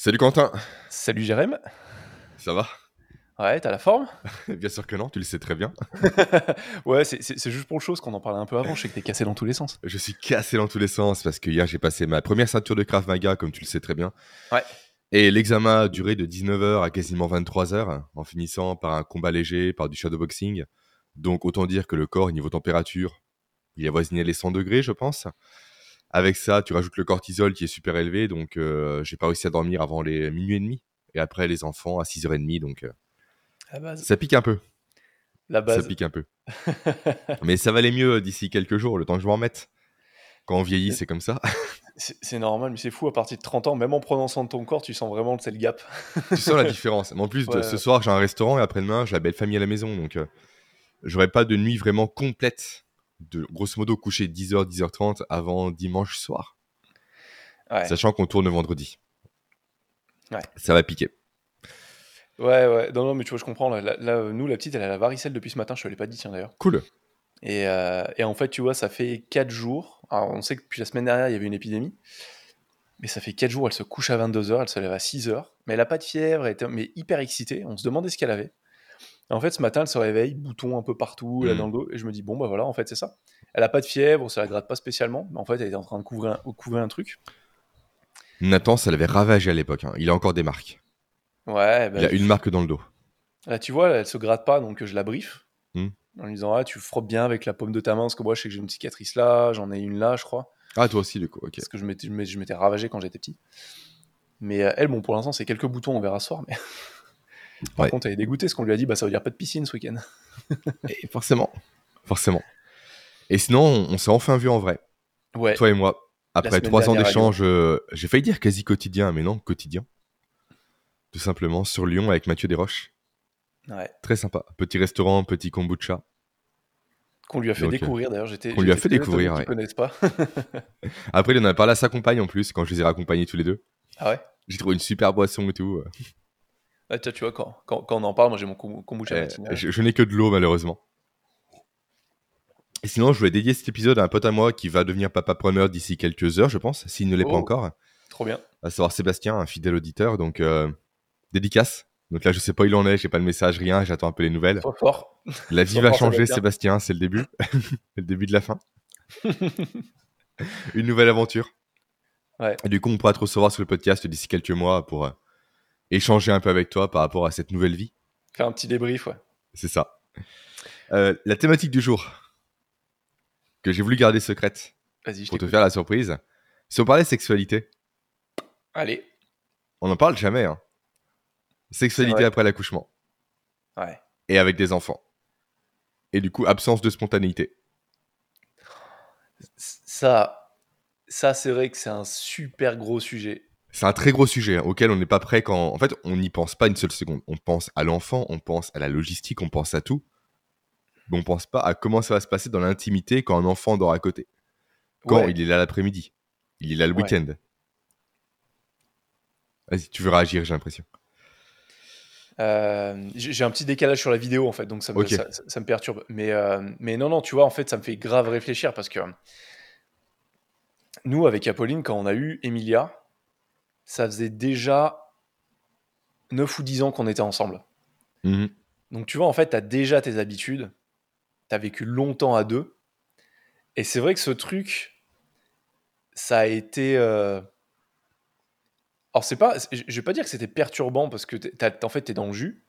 Salut Quentin, Salut Jérém. ça va? Ouais, t'as la forme? Bien sûr que non, tu le sais très bien. Ouais, c'est- juste pour le chose qu'on en parlait un peu avant. Je sais que t'es cassé dans tous les sens. Je suis cassé dans tous les sens parce que hier j'ai passé ma première ceinture de Krav Maga, comme tu le sais très bien. Ouais. Et l'examen a duré de 19h à quasiment 23h, en finissant par un combat léger, par du shadowboxing. Donc autant dire que le corps, niveau température, il avoisinait les 100 degrés, je pense. Avec ça, tu rajoutes le cortisol qui est super élevé, donc euh, j'ai pas réussi à dormir avant les minuit et demi. Et après les enfants à 6h30, donc euh, ça pique un peu. La Ça pique un peu. Mais ça va aller mieux d'ici quelques jours, le temps que je m'en remette. Quand on vieillit, c'est comme ça. C'est normal, mais c'est fou. À partir de 30 ans, même en prenant soin de ton corps, tu sens vraiment le gap. tu sens la différence. Mais en plus, Ouais, ce soir, j'ai un restaurant et après-demain, j'ai la belle famille à la maison. Donc, euh, j'aurai pas de nuit vraiment complète. De grosso modo coucher 10h, 10h30 avant dimanche soir. Ouais. Sachant qu'on tourne vendredi. Ouais. Ça va piquer. Ouais, ouais. Non, non, mais tu vois, je comprends. Là, nous, la petite, elle a la varicelle depuis ce matin. Je te l'ai pas dit, tiens, d'ailleurs. Cool. Et, euh, et en fait, tu vois, ça fait 4 jours. Alors, on sait que depuis la semaine dernière, il y avait une épidémie. Mais ça fait 4 jours, elle se couche à 22h, elle se lève à 6h. Mais elle a pas de fièvre, elle était mais hyper excitée. On se demandait ce qu'elle avait. Et en fait, ce matin, elle se réveille, bouton un peu partout, là Mm. dans le dos. Et je me dis, bon, bah voilà, en fait, c'est ça. Elle a pas de fièvre, ça la gratte pas spécialement. Mais en fait, elle était en train de couvrir un, couvrir un truc. Nathan, ça l'avait ravagé à l'époque. hein. Il a encore des marques. Ouais, bah, Il a une marque dans le dos. Là, tu vois, elle se gratte pas, donc je la briefe. Hmm. En lui disant, ah, tu frottes bien avec la paume de ta main, parce que moi, je sais que j'ai une cicatrice là, j'en ai une là, je crois. Ah, toi aussi, du coup. Ok. Parce que je m'étais, je m'étais- je m'étais ravagé quand j'étais petit. Mais euh, elle, bon, pour l'instant, c'est quelques boutons, on verra ce soir. Mais... Par Ouais. contre, elle est dégoûtée, parce qu'on lui a dit, bah, ça veut dire pas de piscine ce week-end. Et forcément. Forcément. Et sinon, on, on s'est enfin vu en vrai. Ouais, Toi et moi. Après trois ans d'échange, euh, j'ai failli dire quasi quotidien, mais non, quotidien. Tout simplement, sur Lyon avec Mathieu Desroches. ouais. Très sympa. Petit restaurant, petit kombucha. Qu'on lui a fait Donc, euh, découvrir, d'ailleurs. J'étais, qu'on lui a fait découvrir, connaissent pas. Après, il en a parlé à sa compagne en plus, quand je les ai raccompagnés tous les deux. ah ouais? J'ai trouvé une super boisson et tout. Ah, tiens, tu vois, quand, quand, quand on en parle, moi, j'ai mon kombu- kombucha Euh, matinal. je je n'ai que de l'eau, malheureusement. Et sinon, je voulais dédier cet épisode à un pote à moi qui va devenir papa preneur d'ici quelques heures, je pense, s'il ne l'est pas Oh. encore. Trop bien. à savoir Sébastien, un fidèle auditeur, donc euh, dédicace. Donc là, je sais pas où il en est, j'ai pas le message, rien, j'attends un peu les nouvelles. Trop fort. La vie va fort, changer, Sébastien. C'est le début. le début de la fin. Une nouvelle aventure. Ouais. Et du coup, on pourra te recevoir sur le podcast d'ici quelques mois pour euh, échanger un peu avec toi par rapport à cette nouvelle vie. Faire un petit débrief, ouais. C'est ça. Euh, la thématique du jour, que j'ai voulu garder secrète Vas-y, je pour te faire la surprise, si on parlait sexualité, Allez. on n'en parle jamais. Hein. Sexualité après l'accouchement. Ouais. et avec des enfants. Et du coup, absence de spontanéité. Ça, ça c'est vrai que c'est un super gros sujet. C'est un très gros sujet hein, auquel on n'est pas prêt quand. En fait, on n'y pense pas une seule seconde. On pense à l'enfant, on pense à la logistique, on pense à tout. Mais on pense pas à comment ça va se passer dans l'intimité quand un enfant dort à côté. Quand Ouais. il est là l'après-midi. Il est là le Ouais. week-end. Vas-y, tu veux réagir, j'ai l'impression. Euh, j'ai un petit décalage sur la vidéo en fait, donc ça me, Ok. ça, ça- ça me perturbe. Mais, euh, mais non, non, tu vois, en fait, ça me fait grave réfléchir parce que nous, avec Apolline, quand on a eu Emilia, ça faisait déjà 9 ou 10 ans qu'on était ensemble. Mhm. Donc tu vois, en fait, tu as déjà tes habitudes, tu as vécu longtemps à deux. Et c'est vrai que ce truc, ça a été... euh, Alors c'est pas, je vais pas dire que c'était perturbant parce que t'as- en fait, tu es dans le jus.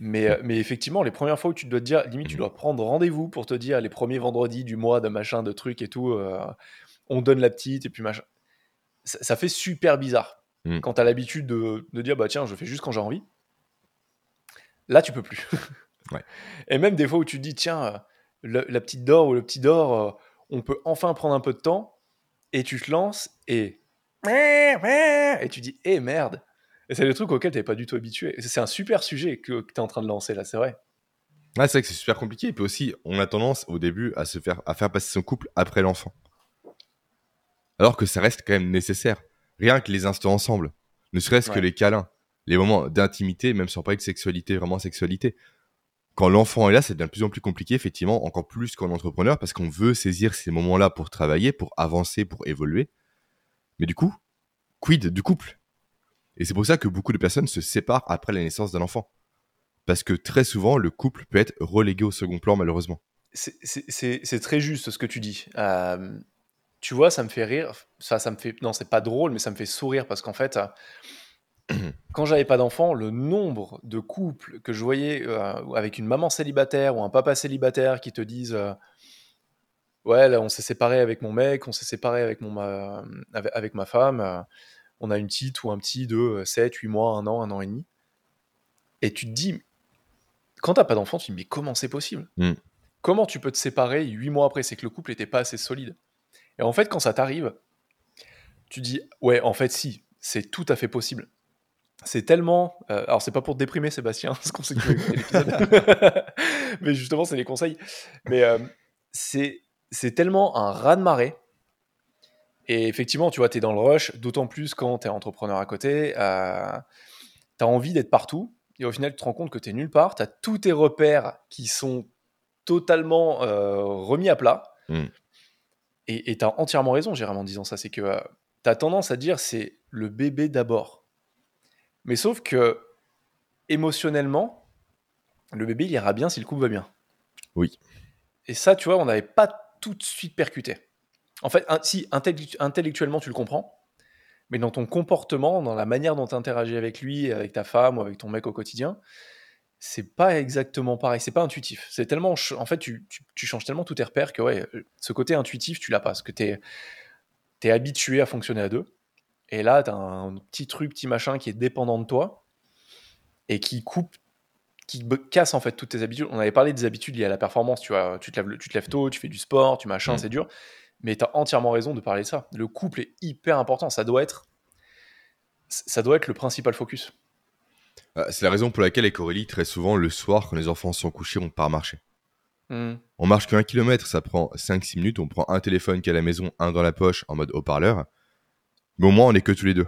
Mais, euh, mais effectivement, les premières fois où tu dois te dire, limite, tu Mhm. dois prendre rendez-vous pour te dire les premiers vendredis du mois de machin, de trucs et tout, euh, on donne la petite et puis machin. Ça, ça fait super bizarre. Mhm. Quand tu as l'habitude de, de dire, bah tiens, je fais juste quand j'ai envie. Là, tu peux plus. Ouais. Et même des fois où tu te dis, tiens, euh, le- la petite dort ou le petit dort, euh, on peut enfin prendre un peu de temps, et tu te lances et. Et tu dis, eh merde! Et c'est le truc auquel tu pas du tout habitué. C'est un super sujet que, tu es en train de lancer là, c'est vrai. Ouais, c'est vrai que c'est super compliqué. Et puis aussi, on a tendance au début à se faire, à faire passer son couple après l'enfant. Alors que ça reste quand même nécessaire. Rien que les instants ensemble. Ne serait-ce que les câlins. Les moments d'intimité, même sans parler de sexualité, vraiment sexualité. Quand l'enfant est là, devient de plus en plus compliqué, effectivement, encore plus qu'en entrepreneur, parce qu'on veut saisir ces moments-là pour travailler, pour avancer, pour évoluer. Mais du coup, quid du couple? Et c'est pour ça que beaucoup de personnes se séparent après la naissance d'un enfant. Parce que très souvent, le couple peut être relégué au second plan, malheureusement. C'est très juste ce que tu dis. Euh, tu vois, ça me fait rire. Ça, ça me fait. Non, c'est pas drôle, mais ça me fait sourire parce qu'en fait, quand j'avais pas d'enfant, le nombre de couples que je voyais euh, avec une maman célibataire ou un papa célibataire qui te disent euh, Ouais, là, on s'est séparé avec mon mec, on s'est séparé avec, mon, ma, avec, ma femme, euh, on a une petite ou un petit de 7, 8 mois, 1 an, 1 an et demi. Et tu te dis, quand t'as pas d'enfant, tu te dis Mais comment c'est possible? Mm. Comment tu peux te séparer 8 mois après? C'est que le couple n'était pas assez solide. Et en fait, quand ça t'arrive, tu dis Ouais, en fait, si, c'est tout à fait possible c'est tellement. Euh, alors, c'est pas pour déprimer Sébastien, ce qu'on sait que l'épisode. mais justement, c'est les conseils. Mais euh, c'est, tellement un raz-de-marée. Et effectivement, tu vois, tu es dans le rush, d'autant plus quand tu es entrepreneur à côté. Euh, tu as envie d'être partout. Et au final, tu te rends compte que tu es nulle part. Tu as tous tes repères qui sont totalement remis à plat. Hmm. Et tu as entièrement raison, Jérôme, en disant ça. C'est que tu as tendance à dire c'est le bébé d'abord. Mais sauf que émotionnellement, le bébé il ira bien si le couple va bien. Oui. Et ça, tu vois, on n'avait pas tout de suite percuté. En fait, si intellectuellement tu le comprends, mais dans ton comportement, dans la manière dont tu interagis avec lui, avec ta femme ou avec ton mec au quotidien, c'est pas exactement pareil, c'est pas intuitif. C'est tellement, en fait, tu, changes tellement tous tes repères que ouais, ce côté intuitif, tu l'as pas, parce que tu es, habitué à fonctionner à deux. Et là, tu as un petit truc, petit machin qui est dépendant de toi et qui coupe, qui casse en fait toutes tes habitudes. On avait parlé des habitudes liées à la performance. Tu, vois, tu, te, lèves, tu te lèves tôt, tu fais du sport, tu machin, mm. c'est dur. Mais tu as entièrement raison de parler de ça. Le couple est hyper important. Ça doit être, ça doit être le principal focus. Ah, c'est la raison pour laquelle, avec Aurélie, très souvent, le soir, quand les enfants sont couchés, on part marcher. Mm. On marche qu'un kilomètre, ça prend 5-6 minutes. On prend un téléphone qui est à la maison, un dans la poche en mode haut-parleur. Mais au moins, on est que tous les deux.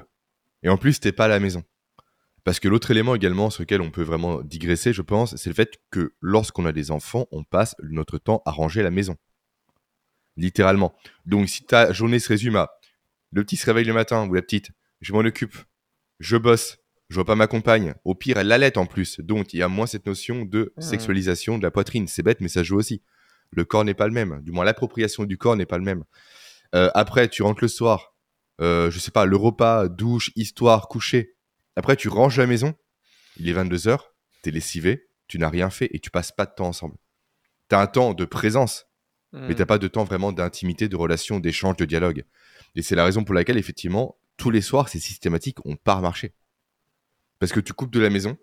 Et en plus, t'es pas à la maison. Parce que l'autre élément également sur lequel on peut vraiment digresser, je pense, c'est le fait que lorsqu'on a des enfants, on passe notre temps à ranger la maison. Littéralement. Donc si ta journée se résume à le petit se réveille le matin ou la petite, je m'en occupe, je bosse, je vois pas ma compagne, au pire elle l'allait en plus, donc il y a moins cette notion de mmh. sexualisation de la poitrine. C'est bête, mais ça joue aussi. Le corps n'est pas le même, du moins l'appropriation du corps n'est pas le même. Euh, après, tu rentres le soir, euh, je sais pas, le repas, douche, histoire, coucher. Après, tu ranges la maison, il est 22h, t'es lessivé, tu n'as rien fait et tu passes pas de temps ensemble. T'as un temps de présence, mais mais t'as pas de temps vraiment d'intimité, de relation, d'échange, de dialogue. Et c'est la raison pour laquelle, effectivement, tous les soirs, c'est systématique, on part marcher. Parce que tu coupes de la maison,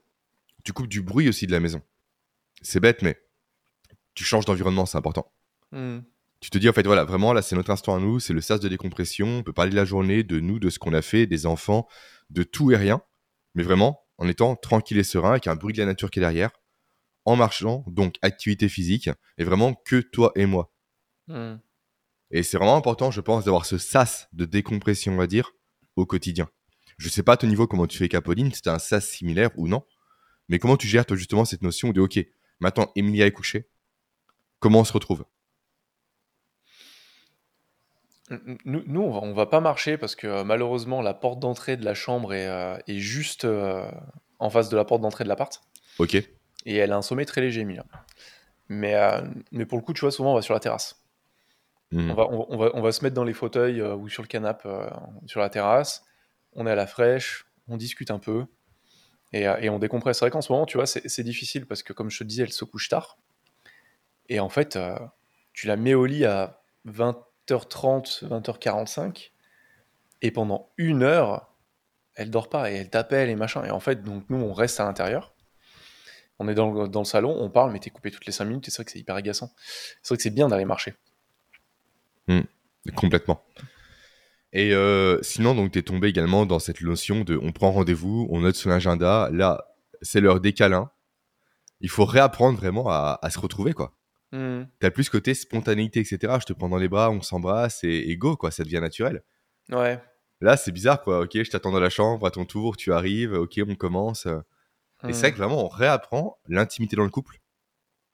tu coupes du bruit aussi de la maison. C'est bête, mais tu changes d'environnement, c'est important. Hmm tu te dis en fait voilà vraiment là c'est notre instant à nous c'est le sas de décompression on peut parler de la journée de nous de ce qu'on a fait des enfants de tout et rien mais vraiment en étant tranquille et serein avec un bruit de la nature qui est derrière en marchant donc activité physique et vraiment que toi et moi hmm. et c'est vraiment important je pense d'avoir ce sas de décompression on va dire au quotidien je sais pas à ton niveau comment tu fais Capoline si un sas similaire ou non mais comment tu gères toi justement cette notion de ok maintenant Emilia est couchée comment on se retrouve? Nous, nous, on va, va pas marcher parce que euh, malheureusement, la porte d'entrée de la chambre est, euh, juste euh, en face de la porte d'entrée de l'appart. Ok. Et elle a un sommet très léger, Emilia. Mais, mais pour le coup, tu vois, souvent, on va sur la terrasse. Hmm. On, va, on, va, on, va, se mettre dans les fauteuils ou sur le canapé sur la terrasse. On est à la fraîche, on discute un peu et, et on décompresse. C'est vrai qu'en ce moment, tu vois, c'est difficile parce que, comme je te disais, elle se couche tard. Et en fait, tu la mets au lit à 20 20h30, 20h45, et pendant une heure, elle dort pas et elle t'appelle et machin. Et en fait, donc nous, on reste à l'intérieur. On est dans le, salon, on parle, mais t'es coupé toutes les 5 minutes, et c'est vrai que c'est hyper agaçant. C'est vrai que c'est bien d'aller marcher. Hmm. complètement. Et euh, sinon, donc, t'es tombé également dans cette notion de on prend rendez-vous, on note son agenda, là, c'est l'heure des câlins. Il faut réapprendre vraiment à, à se retrouver, quoi. Mmh. T'as plus côté spontanéité, etc. Je te prends dans les bras, on s'embrasse et, go, quoi, ça devient naturel. Ouais. Là, c'est bizarre, quoi. Ok, je t'attends dans la chambre, à ton tour, tu arrives, ok, on commence. Et c'est vrai mmh. que vraiment, on réapprend l'intimité dans le couple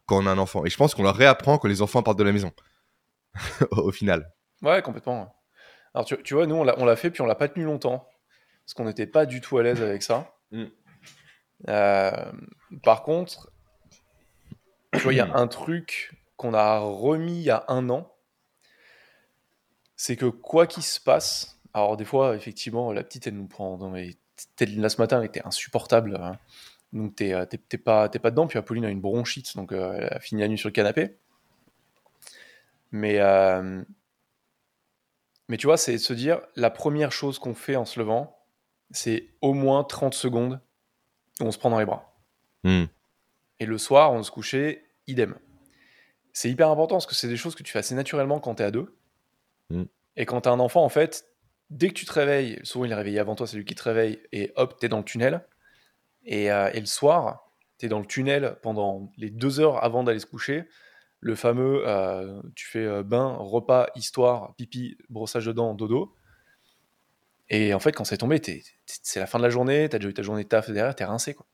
quand on a un enfant. Et je pense qu'on la réapprend quand les enfants partent de la maison, au final. Ouais, complètement. Alors, tu, tu vois, nous, on l'a fait, puis on l'a pas tenu longtemps. parce qu'on n'était pas du tout à l'aise avec ça. Mm. Euh, par contre, tu vois, il y a un truc qu'on a remis il y a un an, c'est que quoi qu'il se passe, alors des fois, effectivement, la petite, elle nous prend... Non, mais là ce matin, elle était insupportable. hein. Donc t'es euh, pas, t'es pas dedans, puis Apolline a une bronchite, donc euh, elle a fini la nuit sur le canapé. Mais, euh, mais tu vois, c'est de se dire, la première chose qu'on fait en se levant, c'est au moins 30 secondes où on se prend dans les bras. Hmm. Et le soir, on se couchait, idem. C'est hyper important parce que c'est des choses que tu fais assez naturellement quand t'es à deux. Mm. Et quand t'as un enfant, en fait, dès que tu te réveilles, souvent il est réveillé avant toi, c'est lui qui te réveille, et hop, t'es dans le tunnel. Et, euh, et le soir, t'es dans le tunnel pendant les deux heures avant d'aller se coucher. Le fameux, euh, tu fais euh, bain, repas, histoire, pipi, brossage de dents, dodo. Et en fait, quand c'est tombé, c'est la fin de la journée, t'as déjà eu ta journée de taf derrière, t'es rincé. Quoi.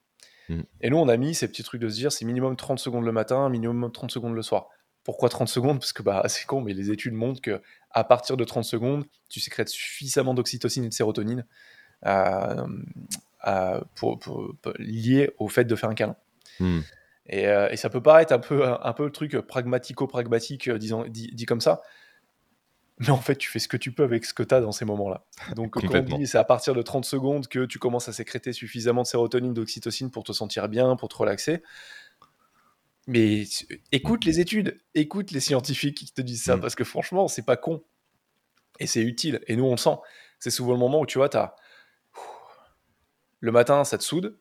Mm. Et nous, on a mis ces petits trucs de se dire, c'est minimum 30 secondes le matin, minimum 30 secondes le soir. Pourquoi 30 secondes? Parce que bah, c'est con, mais les études montrent que à partir de 30 secondes, tu sécrètes suffisamment d'oxytocine et de sérotonine euh, euh, pour, pour- pour- lié au fait de faire un câlin. Hmm. Et, euh, et ça peut paraître un peu, un peu le truc pragmatico-pragmatique, euh, disons- dit, dit comme ça. Mais en fait, tu fais ce que tu peux avec ce que tu as dans ces moments-là. Donc, c'est à partir de 30 secondes que tu commences à sécréter suffisamment de sérotonine, d'oxytocine pour te sentir bien, pour te relaxer. Mais écoute les études, écoute les scientifiques qui te disent ça, Mm. parce que franchement, c'est pas con. Et c'est utile. Et nous, on le sent. C'est souvent le moment où tu vois, as... le matin, ça te soude.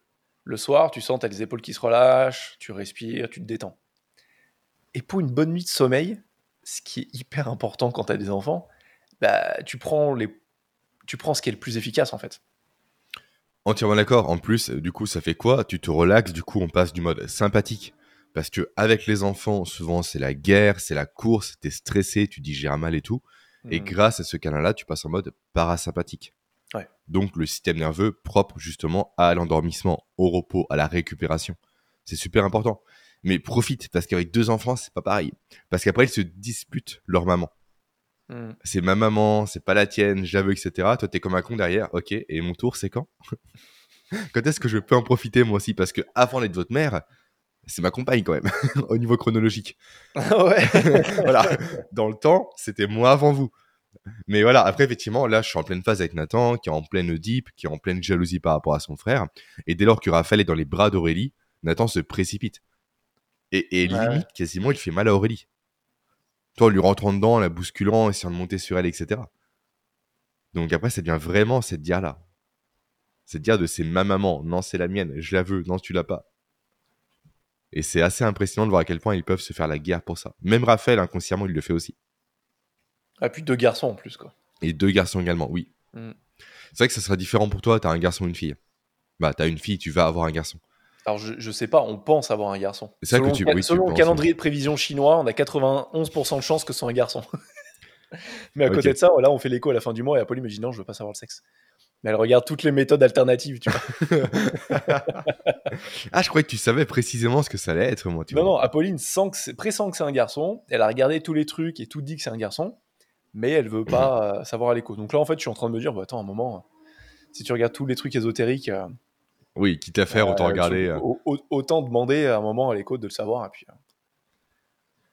Le soir, tu sens, tu as les épaules qui se relâchent, tu respires, tu te détends. Et pour une bonne nuit de sommeil, ce qui est hyper important quand tu as des enfants, bah, tu, prends les... tu prends ce qui est le plus efficace en fait. Entièrement d'accord. En plus, euh, du coup, ça fait quoi? Tu te relaxes, du coup, on passe du mode sympathique. Parce que avec les enfants, souvent, c'est la guerre, c'est la course, t'es stressé, tu digères mal et tout. Et Mm. grâce à ce câlin-là, tu passes en mode parasympathique. Ouais. Donc, le système nerveux propre justement à l'endormissement, au repos, à la récupération. C'est super important. Mais profite, parce qu'avec deux enfants, c'est pas pareil. Parce qu'après, ils se disputent leur maman. Mm. C'est ma maman, c'est pas la tienne, j'avoue, etc. Toi, t'es comme un con derrière. Ok, et mon tour, c'est quand Quand est-ce que je peux en profiter moi aussi? Parce que avant d'être votre mère, c'est ma compagne quand même, au niveau chronologique. ouais. voilà, dans le temps, c'était moi avant vous. Mais voilà, après, effectivement, là, je suis en pleine phase avec Nathan, qui est en pleine deep, qui est en pleine jalousie par rapport à son frère. Et dès lors que Raphaël est dans les bras d'Aurélie, Nathan se précipite. Et, et Ouais. limite, quasiment, il fait mal à Aurélie. Toi, en lui rentrant dedans, en la bousculant, essayant de monter sur elle, etc. Donc après, ça devient vraiment cette dière-là. Cette dière de c'est ma maman, non, c'est la mienne, je la veux, non, tu l'as pas. Et c'est assez impressionnant de voir à quel point ils peuvent se faire la guerre pour ça. Même Raphaël, inconsciemment, il le fait aussi. Ah, puis deux garçons en plus, quoi. Et deux garçons également, oui. Mm. C'est vrai que ça sera différent pour toi, t'as un garçon ou une fille. Bah, t'as une fille, tu vas avoir un garçon. Alors, je, je sais pas, on pense avoir un garçon. C'est ça que Selon, tu- le, oui, tu selon le calendrier de prévision chinois, on a 91% de chances que ce soit un garçon. Mais à côté de ça, voilà, on fait l'écho à la fin du mois et Apolline me dit non, je veux pas savoir le sexe. Mais elle regarde toutes les méthodes alternatives, tu vois. Ah, je croyais que tu savais précisément ce que ça allait être, moi, tu non, vois. non, Apolline sent que c'est- pressent que c'est un garçon. Elle a regardé tous les trucs et tout dit que c'est un garçon. Mais elle veut pas euh, savoir à l'écho. Donc là, en fait, je suis en train de me dire, bah, attends, un moment, euh, si tu regardes tous les trucs ésotériques, euh, Oui, quitte à faire, autant regarder. tu- autant demander à un moment à l'écho de le savoir. Et puis,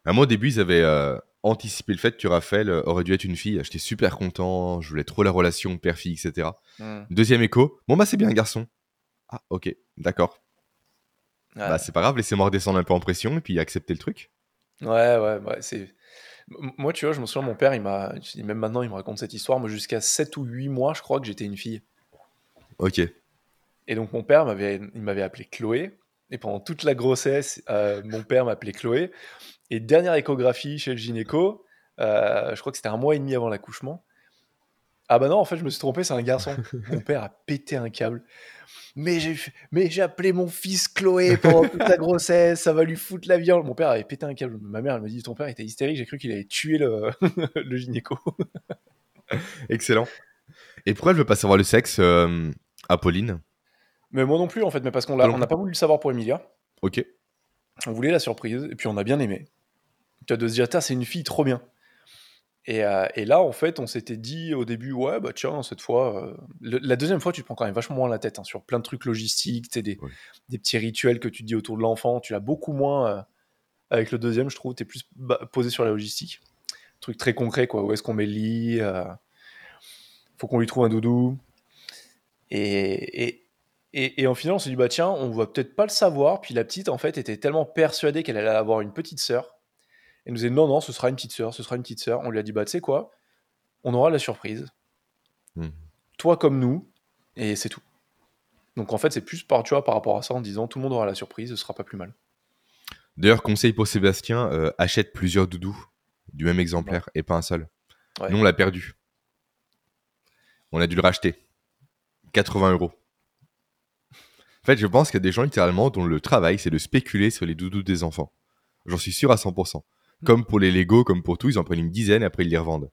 À moi, au début, ils avaient euh, anticipé le fait que Raphaël aurait dû être une fille. J'étais super content, je voulais trop la relation père-fille, etc. hmm. Deuxième écho, bon, bah, c'est bien un garçon. Ah, ok, d'accord. Ouais. Bah, c'est pas grave, laissez-moi redescendre un peu en pression et puis accepter le truc. Ouais, ouais, ouais, c'est. Moi, tu vois, je me souviens, mon père, il m'a. Même maintenant, il me raconte cette histoire. Moi, jusqu'à 7 ou 8 mois, je crois que j'étais une fille. Ok. Et donc, mon père m'avait, il m'avait appelé Chloé. Et pendant toute la grossesse, euh, mon père m'appelait Chloé. Et dernière échographie chez le gynéco, euh, je crois que c'était un mois et demi avant l'accouchement. Ah bah non, en fait, je me suis trompé, c'est un garçon. mon père a pété un câble. Mais j'ai, fait- mais j'ai appelé mon fils Chloé pendant toute la grossesse, ça va lui foutre la viande. Mon père avait pété un câble. Ma mère, elle me dit, ton père était hystérique, j'ai cru qu'il allait tuer le, le gynéco. Excellent. Et pourquoi elle veut pas savoir le sexe, euh, Apolline Mais moi non plus, en fait, mais parce qu'on n'a pas voulu le savoir pour Emilia. Ok. On voulait la surprise, et puis on a bien aimé. Tu as de se dire, c'est une fille trop bien. Et, euh, et là, en fait, on s'était dit au début, ouais, bah tiens, cette fois, euh, le- la deuxième fois, tu te prends quand même vachement moins la tête hein, sur plein de trucs logistiques, tu des, des petits rituels que tu dis autour de l'enfant. Tu l'as beaucoup moins euh, avec le deuxième, je trouve. Tu es plus ba- posé sur la logistique. Truc très concret, quoi. Où est-ce qu'on met le lit Faut qu'on lui trouve un doudou. Et, et, et, et en final, on s'est dit, bah tiens, on va peut-être pas le savoir. Puis la petite, en fait, était tellement persuadée qu'elle allait avoir une petite sœur. Elle nous a dit, non, non, ce sera une petite sœur, ce sera une petite sœur. On lui a dit, bah tu sais quoi? On aura la surprise. Hmm. Toi comme nous. Et c'est tout. Donc en fait, c'est plus par, tu vois, par rapport à ça en disant, tout le monde aura la surprise, ce sera pas plus mal. D'ailleurs, conseil pour Sébastien, euh, achète plusieurs doudous du même exemplaire et pas un seul. Ouais. Nous, on l'a perdu. On a dû le racheter. 80 euros. En fait, je pense qu'il y a des gens littéralement dont le travail, c'est de spéculer sur les doudous des enfants. J'en suis sûr à 100%. Comme pour les Lego, comme pour tout, ils en prennent une dizaine et après ils les revendent.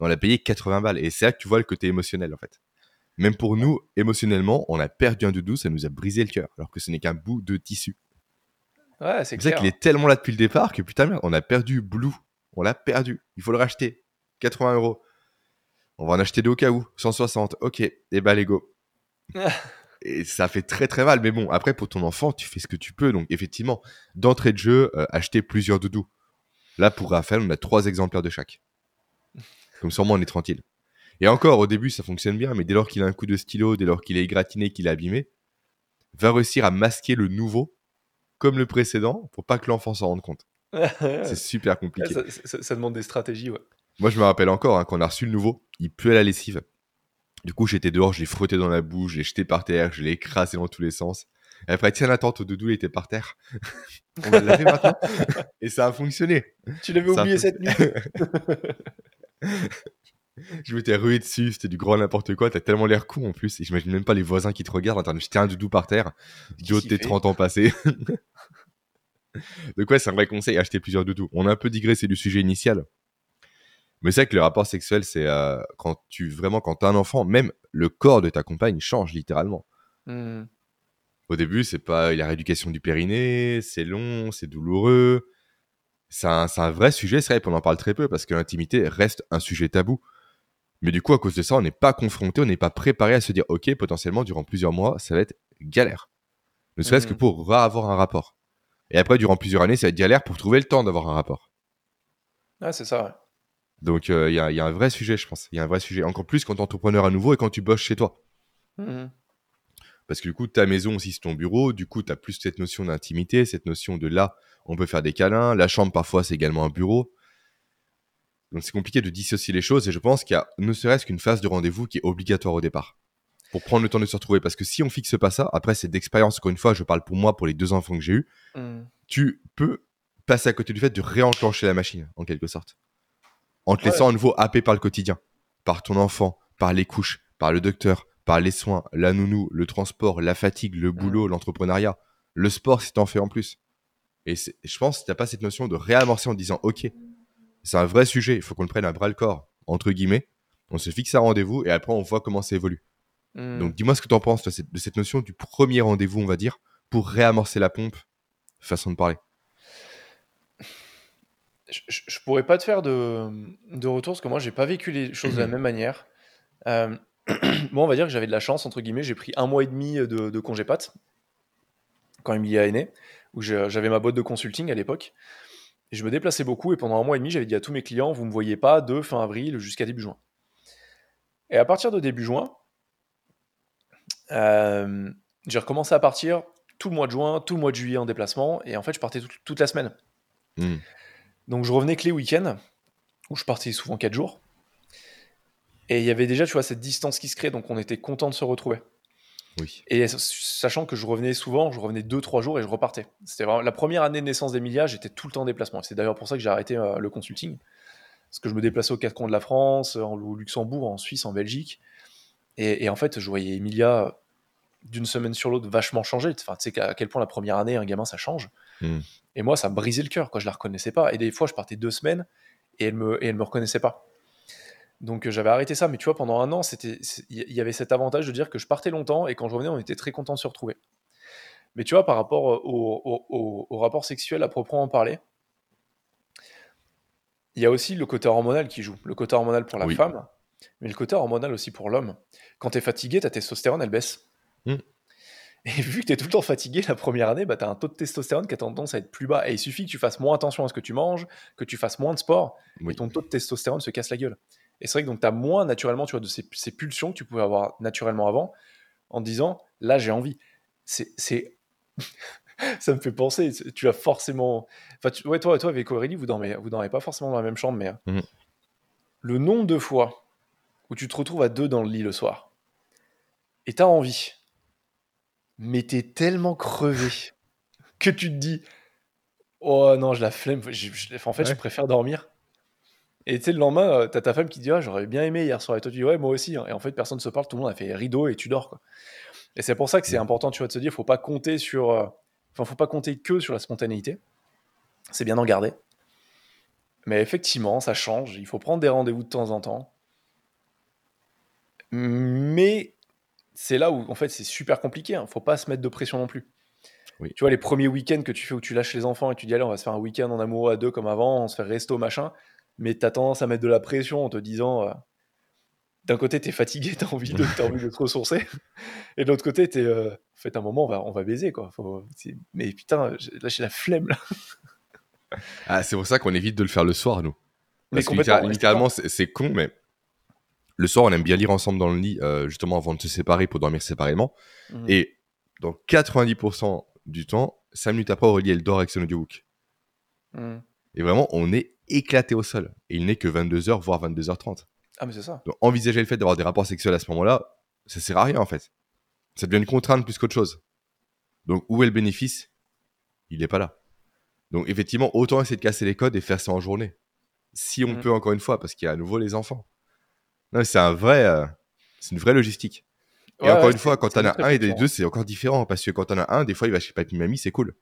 On a payé 80 balles. Et c'est là que tu vois le côté émotionnel, en fait. Même pour nous, émotionnellement, on a perdu un doudou, ça nous a brisé le cœur, alors que ce n'est qu'un bout de tissu. Ouais, c'est clair. qu'il est tellement là depuis le départ que putain merde, on a perdu Blue. On l'a perdu. Il faut le racheter. 80 euros. On va en acheter deux au cas où. 160. Ok. Et bah, Lego. Et ça fait très très mal. Mais bon, après, pour ton enfant, tu fais ce que tu peux. Donc, effectivement, d'entrée de jeu, euh, acheter plusieurs doudous. Là, pour Raphaël, on a trois exemplaires de chaque. Comme ça, au moins, on est tranquille. Et encore, au début, ça fonctionne bien. Mais dès lors qu'il a un coup de stylo, dès lors qu'il est égratigné, qu'il est abîmé, va réussir à masquer le nouveau comme le précédent pour pas que l'enfant s'en rende compte. C'est super compliqué. ça, ça- ça demande des stratégies, ouais. Moi, je me rappelle encore, hein, quand on a reçu le nouveau, il puait la lessive. Du coup, j'étais dehors, je l'ai frotté dans la bouche, je l'ai jeté par terre, je l'ai écrasé dans tous les sens. Et après, tiens, attends, ton doudou, il était par terre. on va le laver maintenant. Et ça a fonctionné. Tu l'avais oublié fait- cette nuit Je m'étais rué dessus, c'était du grand n'importe quoi. T'as tellement l'air con en plus. Et j'imagine même pas les voisins qui te regardent en train de jeter un doudou par terre. Idiot, qu'il tes fait 30 ans passés. Donc ouais, c'est un vrai conseil, acheter plusieurs doudous. On a un peu digressé du sujet initial. Mais c'est vrai que le rapport sexuel, c'est euh, quand tu vraiment quand t'as un enfant, même le corps de ta compagne change littéralement. Hmm. Au début, c'est pas la rééducation du périnée, c'est long, c'est douloureux. C'est un, vrai sujet, c'est vrai qu'on en parle très peu parce que l'intimité reste un sujet tabou. Mais du coup, à cause de ça, on n'est pas confronté, on n'est pas préparé à se dire, ok, potentiellement, durant plusieurs mois, ça va être galère. Ne serait-ce que Mhm. pour avoir un rapport. Et après, durant plusieurs années, ça va être galère pour trouver le temps d'avoir un rapport. Ouais, c'est ça, ouais. Donc, euh, il y, a, il y a un vrai sujet, je pense. Il y a un vrai sujet. Encore plus quand t'es entrepreneur à nouveau et quand tu bosses chez toi. Mhm. Parce que du coup, ta maison aussi, c'est ton bureau. Du coup, tu as plus cette notion d'intimité, cette notion de là, on peut faire des câlins. La chambre, parfois, c'est également un bureau. Donc, c'est compliqué de dissocier les choses. Et je pense qu'il y a ne serait-ce qu'une phase de rendez-vous qui est obligatoire au départ. Pour prendre le temps de se retrouver. Parce que si on fixe pas ça, après, c'est d'expérience. Encore une fois, je parle pour moi, pour les deux enfants que j'ai eus. Hmm. Tu peux passer à côté du fait de réenclencher la machine, en quelque sorte. En te Ouais. laissant à nouveau happé par le quotidien. Par ton enfant, par les couches, par le docteur, par les soins, la nounou, le transport, la fatigue, le boulot, l'entrepreneuriat, le sport si t'en fais en plus. Et je pense que t'as pas cette notion de réamorcer en disant ok, c'est un vrai sujet, il faut qu'on le prenne à bras le corps, entre guillemets. On se fixe un rendez-vous et après on voit comment ça évolue. Hmm. Donc dis-moi ce que t'en penses toi, de cette notion du premier rendez-vous, on va dire, pour réamorcer la pompe, façon de parler. je, je- je pourrais pas te faire de, de retour parce que moi j'ai pas vécu les choses de la même manière. Euh, moi on va dire que j'avais de la chance entre guillemets, j'ai pris un mois et demi de, de congé pat quand Emilia est née, où j'avais ma boîte de consulting à l'époque. Et je me déplaçais beaucoup et pendant un mois et demi j'avais dit à tous mes clients vous me voyez pas de fin avril jusqu'à début juin. Et à partir de début juin, euh, j'ai recommencé à partir tout le mois de juin, tout le mois de juillet en déplacement et en fait je partais toute- toute la semaine. Hmm. Donc je revenais que les week-ends, où je partais souvent 4 jours. Et il y avait déjà, tu vois, cette distance qui se crée, donc on était content de se retrouver. Oui. Et sachant que je revenais souvent, je revenais 2-3 jours et je repartais. C'était vraiment la première année de naissance d'Emilia, j'étais tout le temps en déplacement. C'est d'ailleurs pour ça que j'ai arrêté euh, le consulting. Parce que je me déplaçais aux quatre coins de la France, en- au Luxembourg, en Suisse, en Belgique. Et, et en fait, je voyais Emilia d'une semaine sur l'autre vachement changer. Enfin, tu sais qu'à quel point la première année, un gamin, ça change. Hmm. Et moi, ça me brisait le cœur quand je la reconnaissais pas. Et des fois, je partais deux semaines et elle me, et elle me reconnaissait pas. Donc euh, j'avais arrêté ça, mais tu vois, pendant un an, il y avait cet avantage de dire que je partais longtemps et quand je revenais, on était très content de se retrouver. Mais tu vois, par rapport euh, au, au- au- au rapport sexuel à proprement parler, il y a aussi le côté hormonal qui joue. Le côté hormonal pour la Oui. femme, mais le côté hormonal aussi pour l'homme. Quand tu es fatigué, ta testostérone, elle baisse. Mm. Et vu que tu es tout le temps fatigué la première année, bah, tu as un taux de testostérone qui a tendance à être plus bas. Et il suffit que tu fasses moins attention à ce que tu manges, que tu fasses moins de sport, Oui. et ton taux de testostérone se casse la gueule. Et c'est vrai que tu as moins naturellement tu vois, de ces, ces pulsions que tu pouvais avoir naturellement avant, en disant là j'ai envie. C'est, ça me fait penser. Tu as forcément. Enfin, tu- ouais, toi, toi avec Aurélie, vous dormez, vous dormez pas forcément dans la même chambre, mais euh, Mhm. le nombre de fois où tu te retrouves à deux dans le lit le soir et t'as envie, mais t'es tellement crevé que tu te dis oh non, je la flemme. Je- je- en fait, je préfère dormir. Et tu sais, le lendemain, euh, t'as ta femme qui dit ah, j'aurais bien aimé hier soir. Et toi, tu dis ouais, moi aussi. hein. Et en fait, personne ne se parle, tout le monde a fait rideau et tu dors. Quoi. Et c'est pour ça que c'est important, tu vois, de se dire faut pas compter sur. euh, Enfin, faut pas compter que sur la spontanéité. C'est bien d'en garder. Mais effectivement, ça change. Il faut prendre des rendez-vous de temps en temps. Mais c'est là où, en fait, c'est super compliqué. Hein. Faut pas se mettre de pression non plus. Oui. Tu vois, les premiers week-ends que tu fais où tu lâches les enfants et tu dis, allez, on va se faire un week-end en amoureux à deux comme avant, on se fait resto, machin. Mais tu as tendance à mettre de la pression en te disant, euh, d'un côté, tu es fatigué, tu as envie, de, envie de te ressourcer. Et de l'autre côté, tu es, euh, en fait, un moment, on va, on va baiser, quoi. Faut- mais putain, là, j'ai la flemme, là. Ah, c'est pour ça qu'on évite de le faire le soir, nous. Mais Parce que littéra- ouais, littéralement, c'est con, mais le soir, on aime bien lire ensemble dans le lit, euh, justement avant de se séparer pour dormir séparément. Mhm. Et dans 90% du temps, 5 minutes après, Aurélie, elle dort avec son audiobook. Mhm. Et vraiment, on est éclaté au sol. Et il n'est que 22h, voire 22h30. Ah, mais c'est ça. Donc, envisager le fait d'avoir des rapports sexuels à ce moment-là, ça sert à rien, en fait. Ça devient une contrainte plus qu'autre chose. Donc, où est le bénéfice? Il n'est pas là. Donc, effectivement, autant essayer de casser les codes et faire ça en journée. Si on Mhm. peut, encore une fois, parce qu'il y a à nouveau les enfants. Non, c'est un vrai... euh, c'est une vraie logistique. Et Ouais, encore ouais, une fois, quand t'en as un et des deux, c'est encore différent. Parce que quand t'en as un, des fois, il va chez papy mamie, c'est cool.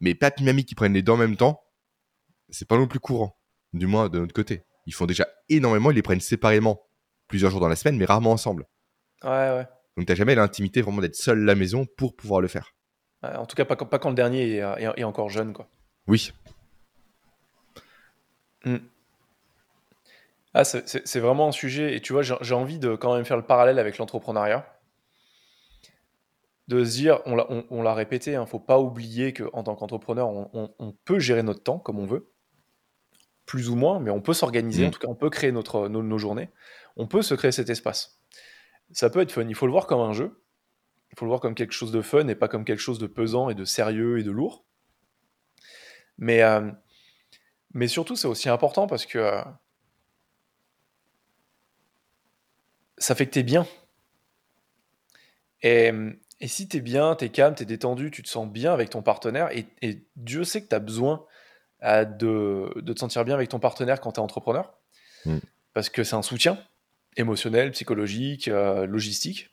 Mais papy mamie qui prennent les deux en même temps, c'est pas non plus courant. Du moins, de notre côté. Ils font déjà énormément, ils les prennent séparément plusieurs jours dans la semaine, mais rarement ensemble. Ouais, ouais. Donc t'as jamais l'intimité vraiment d'être seul à la maison pour pouvoir le faire. Ouais, En tout cas, pas quand, pas quand le dernier est, est- est encore jeune, quoi. Oui. Ah, c'est- vraiment un sujet, et tu vois, j'ai envie de quand même faire le parallèle avec l'entrepreneuriat. De se dire, on l'a on- on l'a répété, il ne faut pas oublier qu'en tant qu'entrepreneur, on peut gérer notre temps comme on veut, plus ou moins, mais on peut s'organiser, en tout cas, on peut créer notre, nos, nos journées, on peut se créer cet espace. Ça peut être fun, il faut le voir comme un jeu, il faut le voir comme quelque chose de fun et pas comme quelque chose de pesant et de sérieux et de lourd. Mais, euh, mais surtout, c'est aussi important parce que euh, ça fait que t'es bien. Et, et si t'es bien, t'es calme, t'es détendu, tu te sens bien avec ton partenaire, et, et Dieu sait que t'as besoin euh, de, de te sentir bien avec ton partenaire quand t'es entrepreneur, Mm. parce que c'est un soutien émotionnel, psychologique, euh, logistique.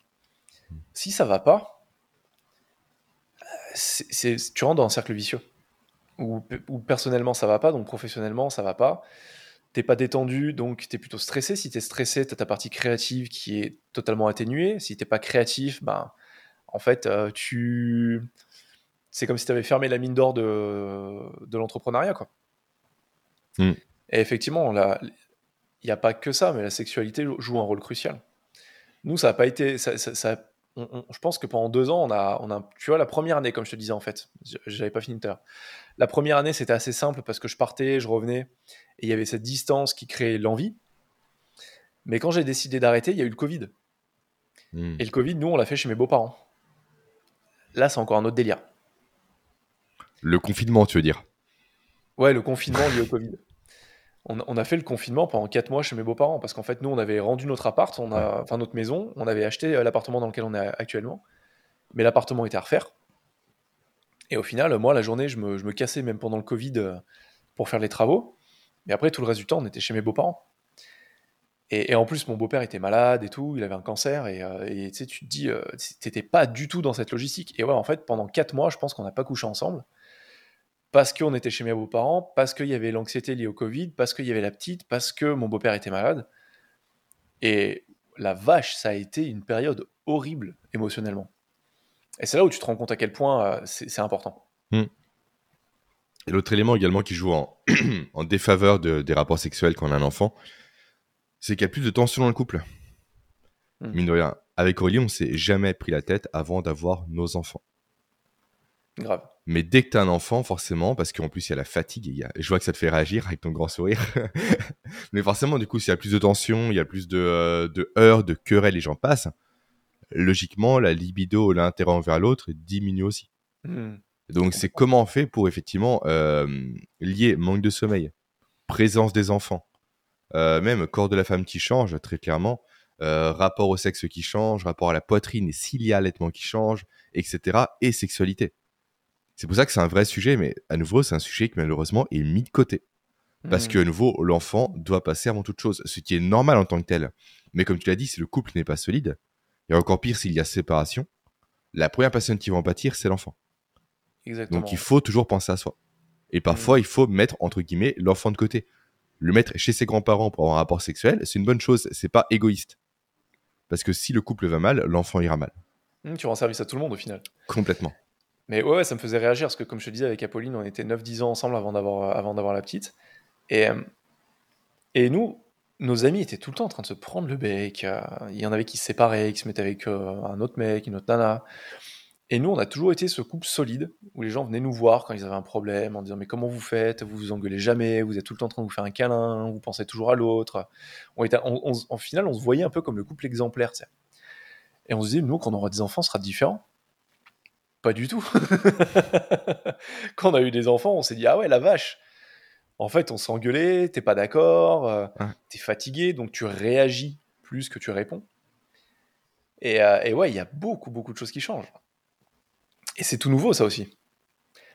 Si ça va pas, euh, c'est- c'est- tu rentres dans un cercle vicieux. Où, où personnellement ça va pas, donc professionnellement ça va pas. T'es pas détendu, donc t'es plutôt stressé. Si t'es stressé, t'as ta partie créative qui est totalement atténuée. Si t'es pas créatif, ben, en fait, euh, tu... c'est comme si t'avais fermé la mine d'or de, de l'entrepreneuriat, quoi. Mm. Et effectivement, il n'y a pas que ça, mais la sexualité joue un rôle crucial. Nous, ça n'a pas été. Ça, ça- ça- on- on- je pense que pendant deux ans, on a, on a. Tu vois, la première année, comme je te disais, en fait, j'avais pas fini tout à l'heure. La première année, c'était assez simple parce que je partais, je revenais, et il y avait cette distance qui créait l'envie. Mais quand j'ai décidé d'arrêter, il y a eu le Covid. Mm. Et le Covid, nous, on l'a fait chez mes beaux-parents. Là, c'est encore un autre délire. Le confinement, tu veux dire? Ouais, le confinement lié au Covid. On, on a fait le confinement pendant 4 mois chez mes beaux-parents parce qu'en fait, nous, on avait rendu notre appart, on a, enfin notre maison, on avait acheté euh, l'appartement dans lequel on est actuellement, mais l'appartement était à refaire. Et au final, moi, la journée, je me, je me cassais même pendant le Covid euh, pour faire les travaux. Mais après, tout le reste du temps, on était chez mes beaux-parents. Et, et en plus, mon beau-père était malade et tout, il avait un cancer, et, euh, et tu sais, tu te dis, euh, t'étais pas du tout dans cette logistique. Et ouais, en fait, pendant 4 mois, je pense qu'on n'a pas couché ensemble parce qu'on était chez mes beaux-parents, parce qu'il y avait l'anxiété liée au Covid, parce qu'il y avait la petite, parce que mon beau-père était malade. Et la vache, ça a été une période horrible émotionnellement. Et c'est là où tu te rends compte à quel point euh, c'est important. Et l'autre élément également qui joue en, en défaveur de- des rapports sexuels quand on a un enfant, c'est qu'il y a plus de tension dans le couple. Hmm. Mine de rien, avec Aurélie, on s'est jamais pris la tête avant d'avoir nos enfants. Grave. Mais dès que tu as un enfant, forcément, parce qu'en plus il y a la fatigue, et il y a- je vois que ça te fait réagir avec ton grand sourire. Mais forcément, du coup, s'il y a plus de tension, il y a plus de, euh, de heurts, de querelles, les gens passent. Logiquement, la libido, l'intérêt envers l'autre diminue aussi. Hmm. Donc, c'est comment on fait pour effectivement euh, lier manque de sommeil, présence des enfants, euh, même corps de la femme qui change, très clairement, euh, rapport au sexe qui change, rapport à la poitrine et s'il y a allaitement qui change, etc. et sexualité. C'est pour ça que c'est un vrai sujet, mais à nouveau, c'est un sujet qui malheureusement est mis de côté. Parce Hmm. que, à nouveau, l'enfant doit passer avant toute chose, ce qui est normal en tant que tel. Mais comme tu l'as dit, si le couple n'est pas solide, et encore pire s'il y a séparation, la première personne qui va en pâtir, c'est l'enfant. Exactement. Donc il faut toujours penser à soi. Et parfois, il faut mettre, entre guillemets, l'enfant de côté. Le mettre chez ses grands-parents pour avoir un rapport sexuel, c'est une bonne chose, c'est pas égoïste. Parce que si le couple va mal, l'enfant ira mal. Hmm, tu rends service à tout le monde au final. Complètement. Mais ouais, ça me faisait réagir parce que, comme je te disais, avec Apolline, on était 9-10 ans ensemble avant d'avoir, la petite. Et, euh, et nous, nos amis étaient tout le temps en train de se prendre le bec. euh, Il y en avait qui se séparaient, qui se mettaient avec euh, un autre mec, une autre nana. Et nous, on a toujours été ce couple solide où les gens venaient nous voir quand ils avaient un problème en disant Mais comment vous faites? Vous vous engueulez jamais, vous êtes tout le temps en train de vous faire un câlin, vous pensez toujours à l'autre. On était, en final, on se voyait un peu comme le couple exemplaire. Et on se disait Nous, quand on aura des enfants, ce sera différent. Pas du tout. Quand on a eu des enfants, on s'est dit ah ouais la vache. En fait, on s'engueulait, t'es pas d'accord, euh, Ouais. t'es fatigué, donc tu réagis plus que tu réponds. Et, euh, et ouais, il y a beaucoup beaucoup de choses qui changent. Et c'est tout nouveau ça aussi.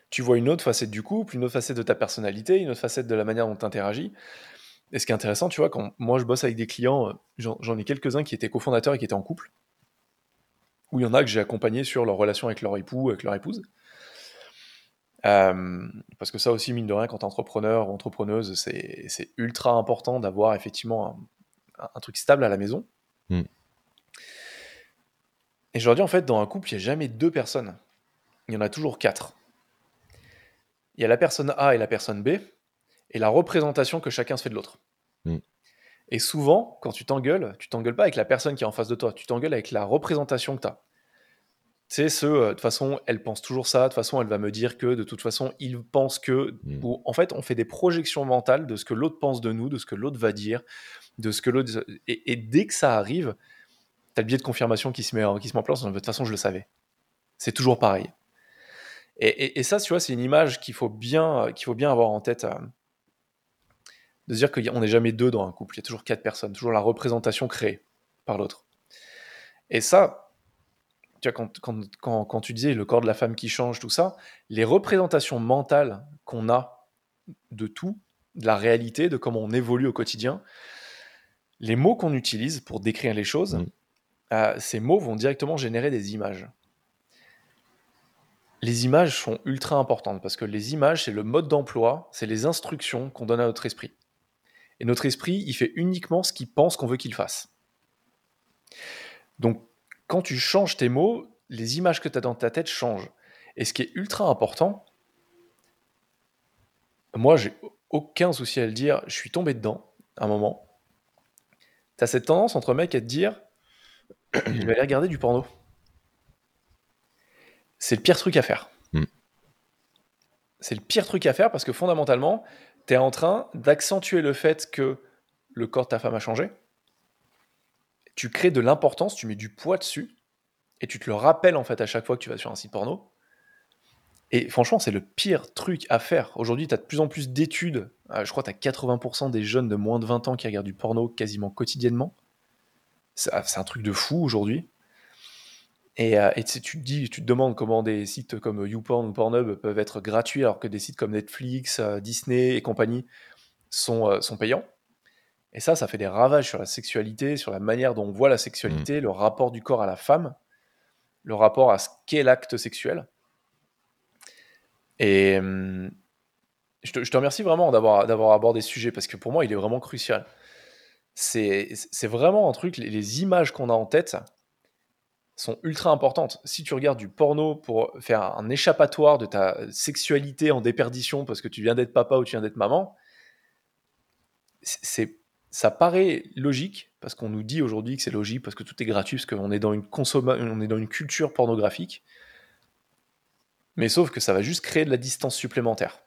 Tu vois une autre facette du couple, une autre facette de ta personnalité, une autre facette de la manière dont tu interagis. Et ce qui est intéressant, tu vois, quand moi je bosse avec des clients, euh, j'en ai quelques-uns qui étaient cofondateurs et qui étaient en couple, où il y en a que j'ai accompagné sur leur relation avec leur époux, avec leur épouse. Euh, parce que ça aussi, mine de rien, quand t'es entrepreneur ou entrepreneuse, c'est c'est ultra important d'avoir effectivement un, un truc stable à la maison. Mm. Et je leur dis, en fait, dans un couple, il n'y a jamais deux personnes. Il y en a toujours quatre. Il y a la personne A et la personne B, et la représentation que chacun se fait de l'autre. Mm. Et souvent, quand tu t'engueules, tu t'engueules pas avec la personne qui est en face de toi, tu t'engueules avec la représentation que tu as. Tu sais, ce, euh, de toute façon, elle pense toujours ça, de toute façon, elle va me dire que, de toute façon, il pense que. Mm. Ou, en fait, on fait des projections mentales de ce que l'autre pense de nous, de ce que l'autre va dire, de ce que l'autre. Et, et dès que ça arrive, tu as le biais de confirmation qui se met, en- qui se met en place. De toute façon, je le savais. C'est toujours pareil. Et, et- et ça, tu vois, c'est une image qu'il faut bien, qu'il faut bien avoir en tête. euh, de se dire qu'on n'est jamais deux dans un couple. Il y a toujours quatre personnes, toujours la représentation créée par l'autre. Et ça, tu vois, quand, quand, quand, quand tu disais le corps de la femme qui change, tout ça, les représentations mentales qu'on a de tout, de la réalité, de comment on évolue au quotidien, les mots qu'on utilise pour décrire les choses, euh, ces mots vont directement générer des images. Les images sont ultra importantes parce que les images, c'est le mode d'emploi, c'est les instructions qu'on donne à notre esprit. Et notre esprit, il fait uniquement ce qu'il pense qu'on veut qu'il fasse. Donc, quand tu changes tes mots, les images que tu as dans ta tête changent. Et ce qui est ultra important, moi, j'ai aucun souci à le dire, je suis tombé dedans à un moment. Tu as cette tendance entre mecs à te dire je vais aller regarder du porno. C'est le pire truc à faire. Mm. C'est le pire truc à faire parce que fondamentalement, tu es en train d'accentuer le fait que le corps de ta femme a changé. Tu crées de l'importance, tu mets du poids dessus et tu te le rappelles en fait à chaque fois que tu vas sur un site porno. Et franchement, c'est le pire truc à faire. Aujourd'hui, tu as de plus en plus d'études. Euh, je crois que tu as 80% des jeunes de moins de 20 ans qui regardent du porno quasiment quotidiennement. C'est c'est un truc de fou aujourd'hui. Et, euh, et tu sais, tu te dis, tu te demandes comment des sites comme YouPorn ou Pornhub peuvent être gratuits alors que des sites comme Netflix, euh, Disney et compagnie sont, euh, sont payants. Et ça, ça fait des ravages sur la sexualité, sur la manière dont on voit la sexualité, le rapport du corps à la femme, le rapport à ce qu'est l'acte sexuel. Et hum, je te, je te remercie vraiment d'avoir d'avoir abordé ce sujet parce que pour moi, il est vraiment crucial. C'est c'est vraiment un truc, les, les images qu'on a en tête, sont ultra importantes. Si tu regardes du porno pour faire un échappatoire de ta sexualité en déperdition parce que tu viens d'être papa ou tu viens d'être maman, c'est ça paraît logique parce qu'on nous dit aujourd'hui que c'est logique parce que tout est gratuit parce qu'on est dans une on est dans une culture pornographique. Mais sauf que ça va juste créer de la distance supplémentaire.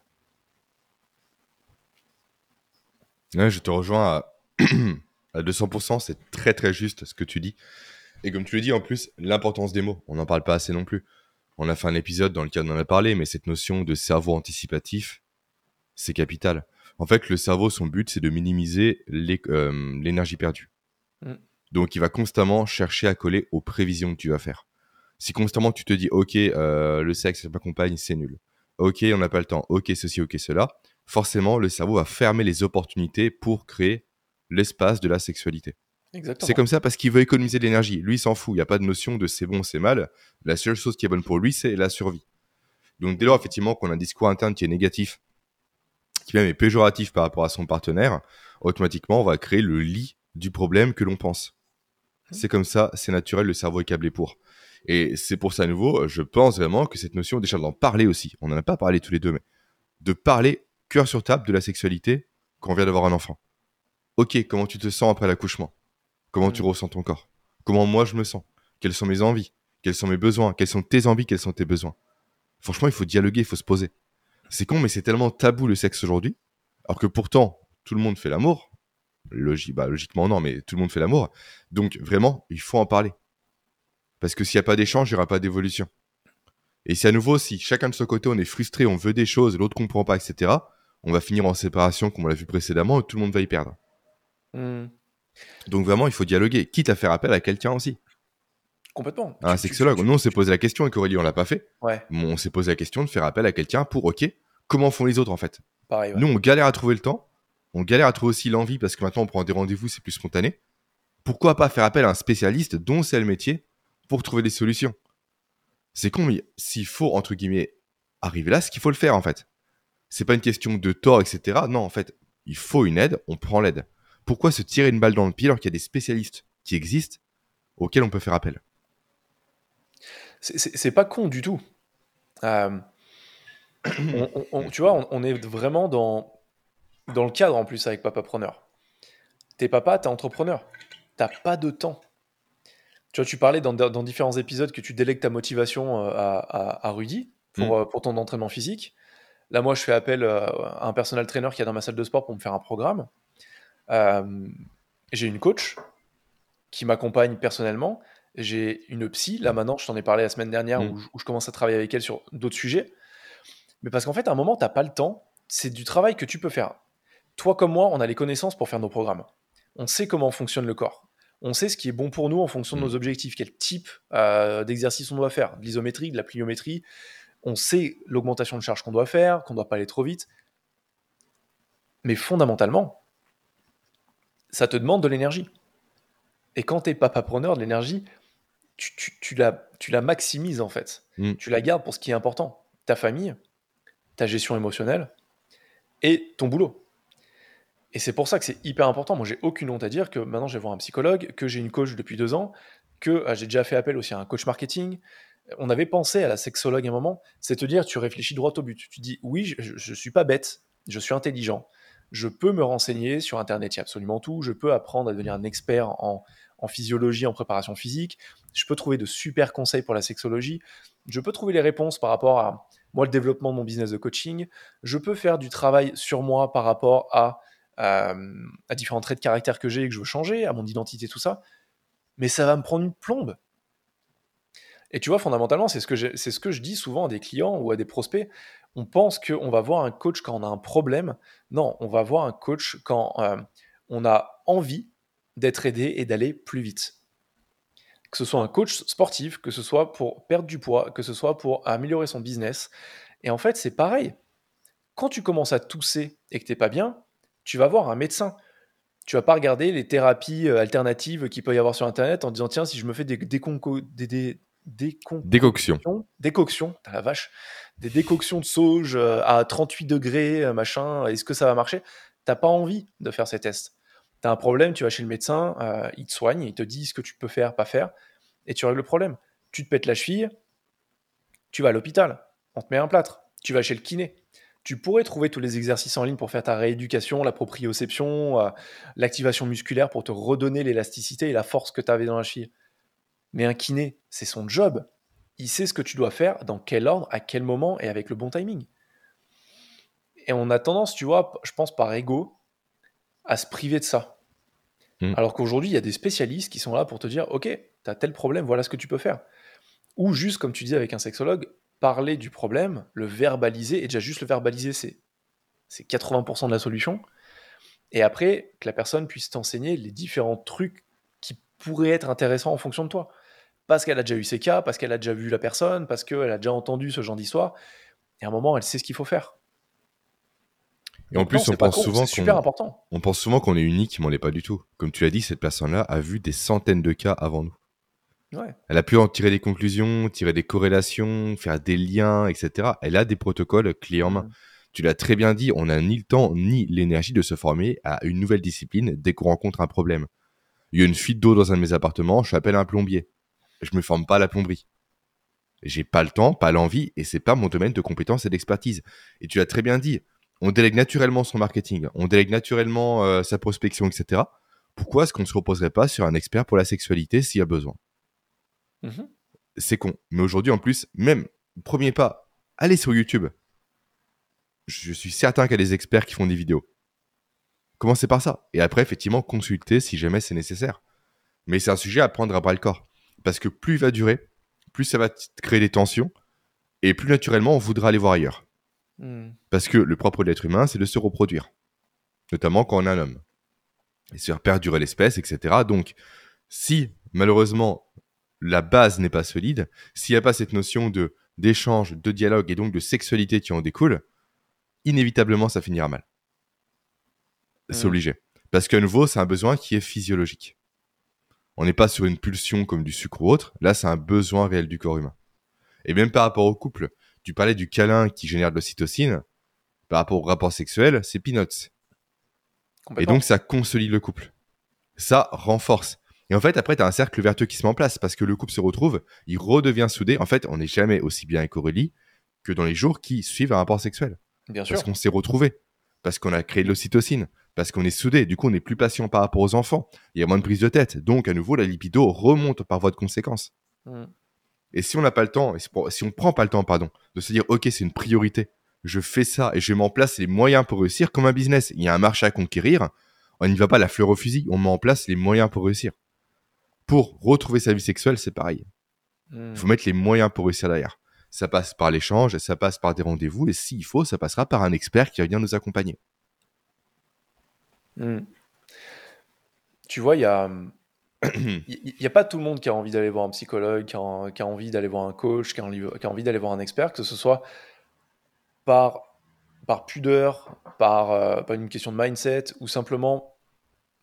Je te rejoins à, à 200%, c'est très très juste ce que tu dis. Et comme tu le dis, en plus, l'importance des mots, on n'en parle pas assez non plus. On a fait un épisode dans lequel on en a parlé, mais cette notion de cerveau anticipatif, c'est capital. En fait, le cerveau, son but, c'est de minimiser euh, l'énergie perdue. Mm. Donc, il va constamment chercher à coller aux prévisions que tu vas faire. Si constamment tu te dis, OK, euh, le sexe avec ma compagne, c'est nul. OK, on n'a pas le temps. OK, ceci, OK, cela. Forcément, le cerveau va fermer les opportunités pour créer l'espace de la sexualité. C'est comme ça parce qu'il veut économiser de l'énergie. Lui, il s'en fout. Il n'y a pas de notion de c'est bon, c'est mal. La seule chose qui est bonne pour lui, c'est la survie. Donc, dès lors, effectivement, qu'on a un discours interne qui est négatif, qui même est péjoratif par rapport à son partenaire, automatiquement, on va créer le lit du problème que l'on pense. Mmh. C'est comme ça, c'est naturel, le cerveau est câblé pour. Et c'est pour ça, à nouveau, je pense vraiment que cette notion, déjà d'en parler aussi, on n'en a pas parlé tous les deux, mais de parler cœur sur table de la sexualité quand on vient d'avoir un enfant. Ok, comment tu te sens après l'accouchement? Comment tu ressens ton corps? Comment moi je me sens? Quelles sont mes envies? Quels sont mes besoins? Quelles sont tes envies? Quels sont tes besoins? Franchement, il faut dialoguer, il faut se poser. C'est con, mais c'est tellement tabou le sexe aujourd'hui. Alors que pourtant, tout le monde fait l'amour. bah, logiquement, non, mais tout le monde fait l'amour. Donc, vraiment, il faut en parler. Parce que s'il n'y a pas d'échange, il n'y aura pas d'évolution. Et si à nouveau, si chacun de son côté, on est frustré, on veut des choses, l'autre comprend pas, etc., on va finir en séparation, comme on l'a vu précédemment, et tout le monde va y perdre. Mmh. Donc vraiment, il faut dialoguer, quitte à faire appel à quelqu'un aussi. Complètement. Un sexologue. Nous, on s'est posé la question, et Aurélie, on l'a pas fait. on s'est posé la question de faire appel à quelqu'un pour, ok, comment font les autres en fait? Pareil, Nous, on galère à trouver le temps, on galère à trouver aussi l'envie, parce que maintenant, on prend des rendez-vous, c'est plus spontané. Pourquoi pas faire appel à un spécialiste dont c'est le métier pour trouver des solutions? C'est con, mais s'il faut, entre guillemets, arriver là, ce qu'il faut le faire en fait. C'est pas une question de tort, etc. Non, en fait, il faut une aide, on prend l'aide pourquoi se tirer une balle dans le pied alors qu'il y a des spécialistes qui existent auxquels on peut faire appel? C'est pas con du tout. Euh, tu vois, on, est vraiment dans, dans le cadre en plus avec Papa Preneur. T'es papa, t'es entrepreneur. T'as pas de temps. Tu vois, tu parlais dans, différents épisodes que tu délègues ta motivation euh, à, Rudy pour, mm. euh, pour ton entraînement physique. Là, moi, je fais appel à un personal trainer qui est dans ma salle de sport pour me faire un programme. Euh, j'ai une coach qui m'accompagne personnellement. J'ai une psy. Là, maintenant, je t'en ai parlé la semaine dernière mm. où, je, commence à travailler avec elle sur d'autres sujets. Mais parce qu'en fait, à un moment, tu n'as pas le temps. C'est du travail que tu peux faire. Toi comme moi, on a les connaissances pour faire nos programmes. On sait comment fonctionne le corps. On sait ce qui est bon pour nous en fonction de nos mm. objectifs, quel type euh, d'exercice on doit faire, de l'isométrie, de la pliométrie. On sait l'augmentation de charge qu'on doit faire, qu'on ne doit pas aller trop vite. Mais fondamentalement, ça te demande de l'énergie. Et quand tu es papapreneur, de l'énergie, tu, tu, la, tu la maximises en fait. Mm. Tu la gardes pour ce qui est important. Ta famille, ta gestion émotionnelle et ton boulot. Et c'est pour ça que c'est hyper important. Moi, j'ai aucune honte à dire que maintenant, je vais voir un psychologue, que j'ai une coach depuis deux ans, que ah, j'ai déjà fait appel aussi à un coach marketing. On avait pensé à la sexologue à un moment, c'est te dire, tu réfléchis droit au but. Tu dis, oui, je ne suis pas bête, je suis intelligent, je peux me renseigner sur Internet, il y a absolument tout. Je peux apprendre à devenir un expert en, physiologie, en préparation physique. Je peux trouver de super conseils pour la sexologie. Je peux trouver les réponses par rapport à moi, le développement de mon business de coaching. Je peux faire du travail sur moi par rapport à, euh, à différents traits de caractère que j'ai et que je veux changer, à mon identité, tout ça. Mais ça va me prendre une plombe. Et tu vois, fondamentalement, c'est ce, que c'est ce que je dis souvent à des clients ou à des prospects on pense qu'on va voir un coach quand on a un problème. Non, on va voir un coach quand euh, on a envie d'être aidé et d'aller plus vite. Que ce soit un coach sportif, que ce soit pour perdre du poids, que ce soit pour améliorer son business. Et en fait, c'est pareil. Quand tu commences à tousser et que tu n'es pas bien, tu vas voir un médecin. Tu vas pas regarder les thérapies euh, alternatives qu'il peut y avoir sur Internet en disant tiens, si je me fais des, des, des, décoctions. Décoctions, la vache. Des décoctions de sauge euh, à 38 degrés, euh, machin. Est-ce que ça va marcher? T'as pas envie de faire ces tests. T'as un problème, tu vas chez le médecin, euh, il te soigne, il te dit ce que tu peux faire, pas faire. et tu règles le problème. Tu te pètes la cheville, tu vas à l'hôpital, on te met un plâtre, tu vas chez le kiné. Tu pourrais trouver tous les exercices en ligne pour faire ta rééducation, la proprioception, l'activation musculaire pour te redonner l'élasticité et la force que tu avais dans la cheville. Mais un kiné, c'est son job. Il sait ce que tu dois faire, dans quel ordre, à quel moment et avec le bon timing. Et on a tendance, tu vois, je pense par ego, à se priver de ça. Hmm. Alors qu'aujourd'hui, il y a des spécialistes qui sont là pour te dire, OK, tu as tel problème, voilà ce que tu peux faire. Ou juste, comme tu dis avec un sexologue, parler du problème, le verbaliser, et déjà juste le verbaliser, c'est, c'est 80% de la solution. Et après, que la personne puisse t'enseigner les différents trucs qui pourraient être intéressants en fonction de toi. Parce qu'elle a déjà eu ces cas, parce qu'elle a déjà vu la personne, parce qu'elle a déjà entendu ce genre d'histoire. Et à un moment, elle sait ce qu'il faut faire. Et en plus, on pense, souvent super important. on pense souvent qu'on est unique, mais on l'est pas du tout. Comme tu l'as dit, cette personne-là a vu des centaines de cas avant nous. Elle a pu en tirer des conclusions, tirer des corrélations, faire des liens, etc. Elle a des protocoles clés en main. Mm. Tu l'as très bien dit, on n'a ni le temps ni l'énergie de se former à une nouvelle discipline dès qu'on rencontre un problème. Il y a une fuite d'eau dans un de mes appartements, je appelle un plombier. Je me forme pas à la plomberie. J'ai pas le temps, pas l'envie, et c'est pas mon domaine de compétence et d'expertise. Et tu l'as très bien dit, on délègue naturellement son marketing, on délègue naturellement euh, sa prospection, etc. Pourquoi est-ce qu'on ne se reposerait pas sur un expert pour la sexualité s'il y a besoin? Mhm. C'est con. Mais aujourd'hui, en plus, même, premier pas, allez sur YouTube. Je suis certain qu'il y a des experts qui font des vidéos. Commencez par ça. Et après, effectivement, consultez si jamais c'est nécessaire. Mais c'est un sujet à prendre à bras le corps. Parce que plus il va durer, plus ça va créer des tensions. Et plus naturellement, on voudra aller voir ailleurs. Hmm. Parce que le propre de l'être humain, c'est de se reproduire. Notamment quand on est un homme. Et se faire perdurer l'espèce, etc. Donc, si malheureusement la base n'est pas solide, s'il n'y a pas cette notion de d'échange, de dialogue et donc de sexualité qui en découle, inévitablement ça finira mal. C'est hmm. obligé. Parce qu'à nouveau, c'est un besoin qui est physiologique. On n'est pas sur une pulsion comme du sucre ou autre, là c'est un besoin réel du corps humain. Et même par rapport au couple, tu parlais du câlin qui génère de l'ocytocine. Par rapport au rapport sexuel, c'est peanuts. Et donc, ça consolide le couple. Ça renforce. Et en fait, après, tu as un cercle vertueux qui se met en place parce que le couple se retrouve, il redevient soudé. En fait, on n'est jamais aussi bien écorrélé que dans les jours qui suivent un rapport sexuel. Bien parce qu'on s'est retrouvé, parce qu'on a créé de l'ocytocine, parce qu'on est soudé. Du coup, on est plus patient par rapport aux enfants. Il y a moins de prise de tête. Donc, à nouveau, la lipido remonte par voie de conséquence. Mm. Et si on n'a pas le temps, si on prend pas le temps, pardon, de se dire, OK, c'est une priorité, je fais ça et je mets en place les moyens pour réussir comme un business. Il y a un marché à conquérir. On n'y va pas la fleur au fusil, on met en place les moyens pour réussir. Pour retrouver sa vie sexuelle, c'est pareil. Il faut mettre les moyens pour réussir derrière. Ça passe par l'échange, ça passe par des rendez-vous, et s'il faut, ça passera par un expert qui va venir nous accompagner. Hmm. Tu vois, il y a, il n'y a pas tout le monde qui a envie d'aller voir un psychologue, qui a, envie d'aller voir un coach, qui a, envie d'aller voir un expert, que ce soit par, par pudeur, par, euh, une question de mindset, ou simplement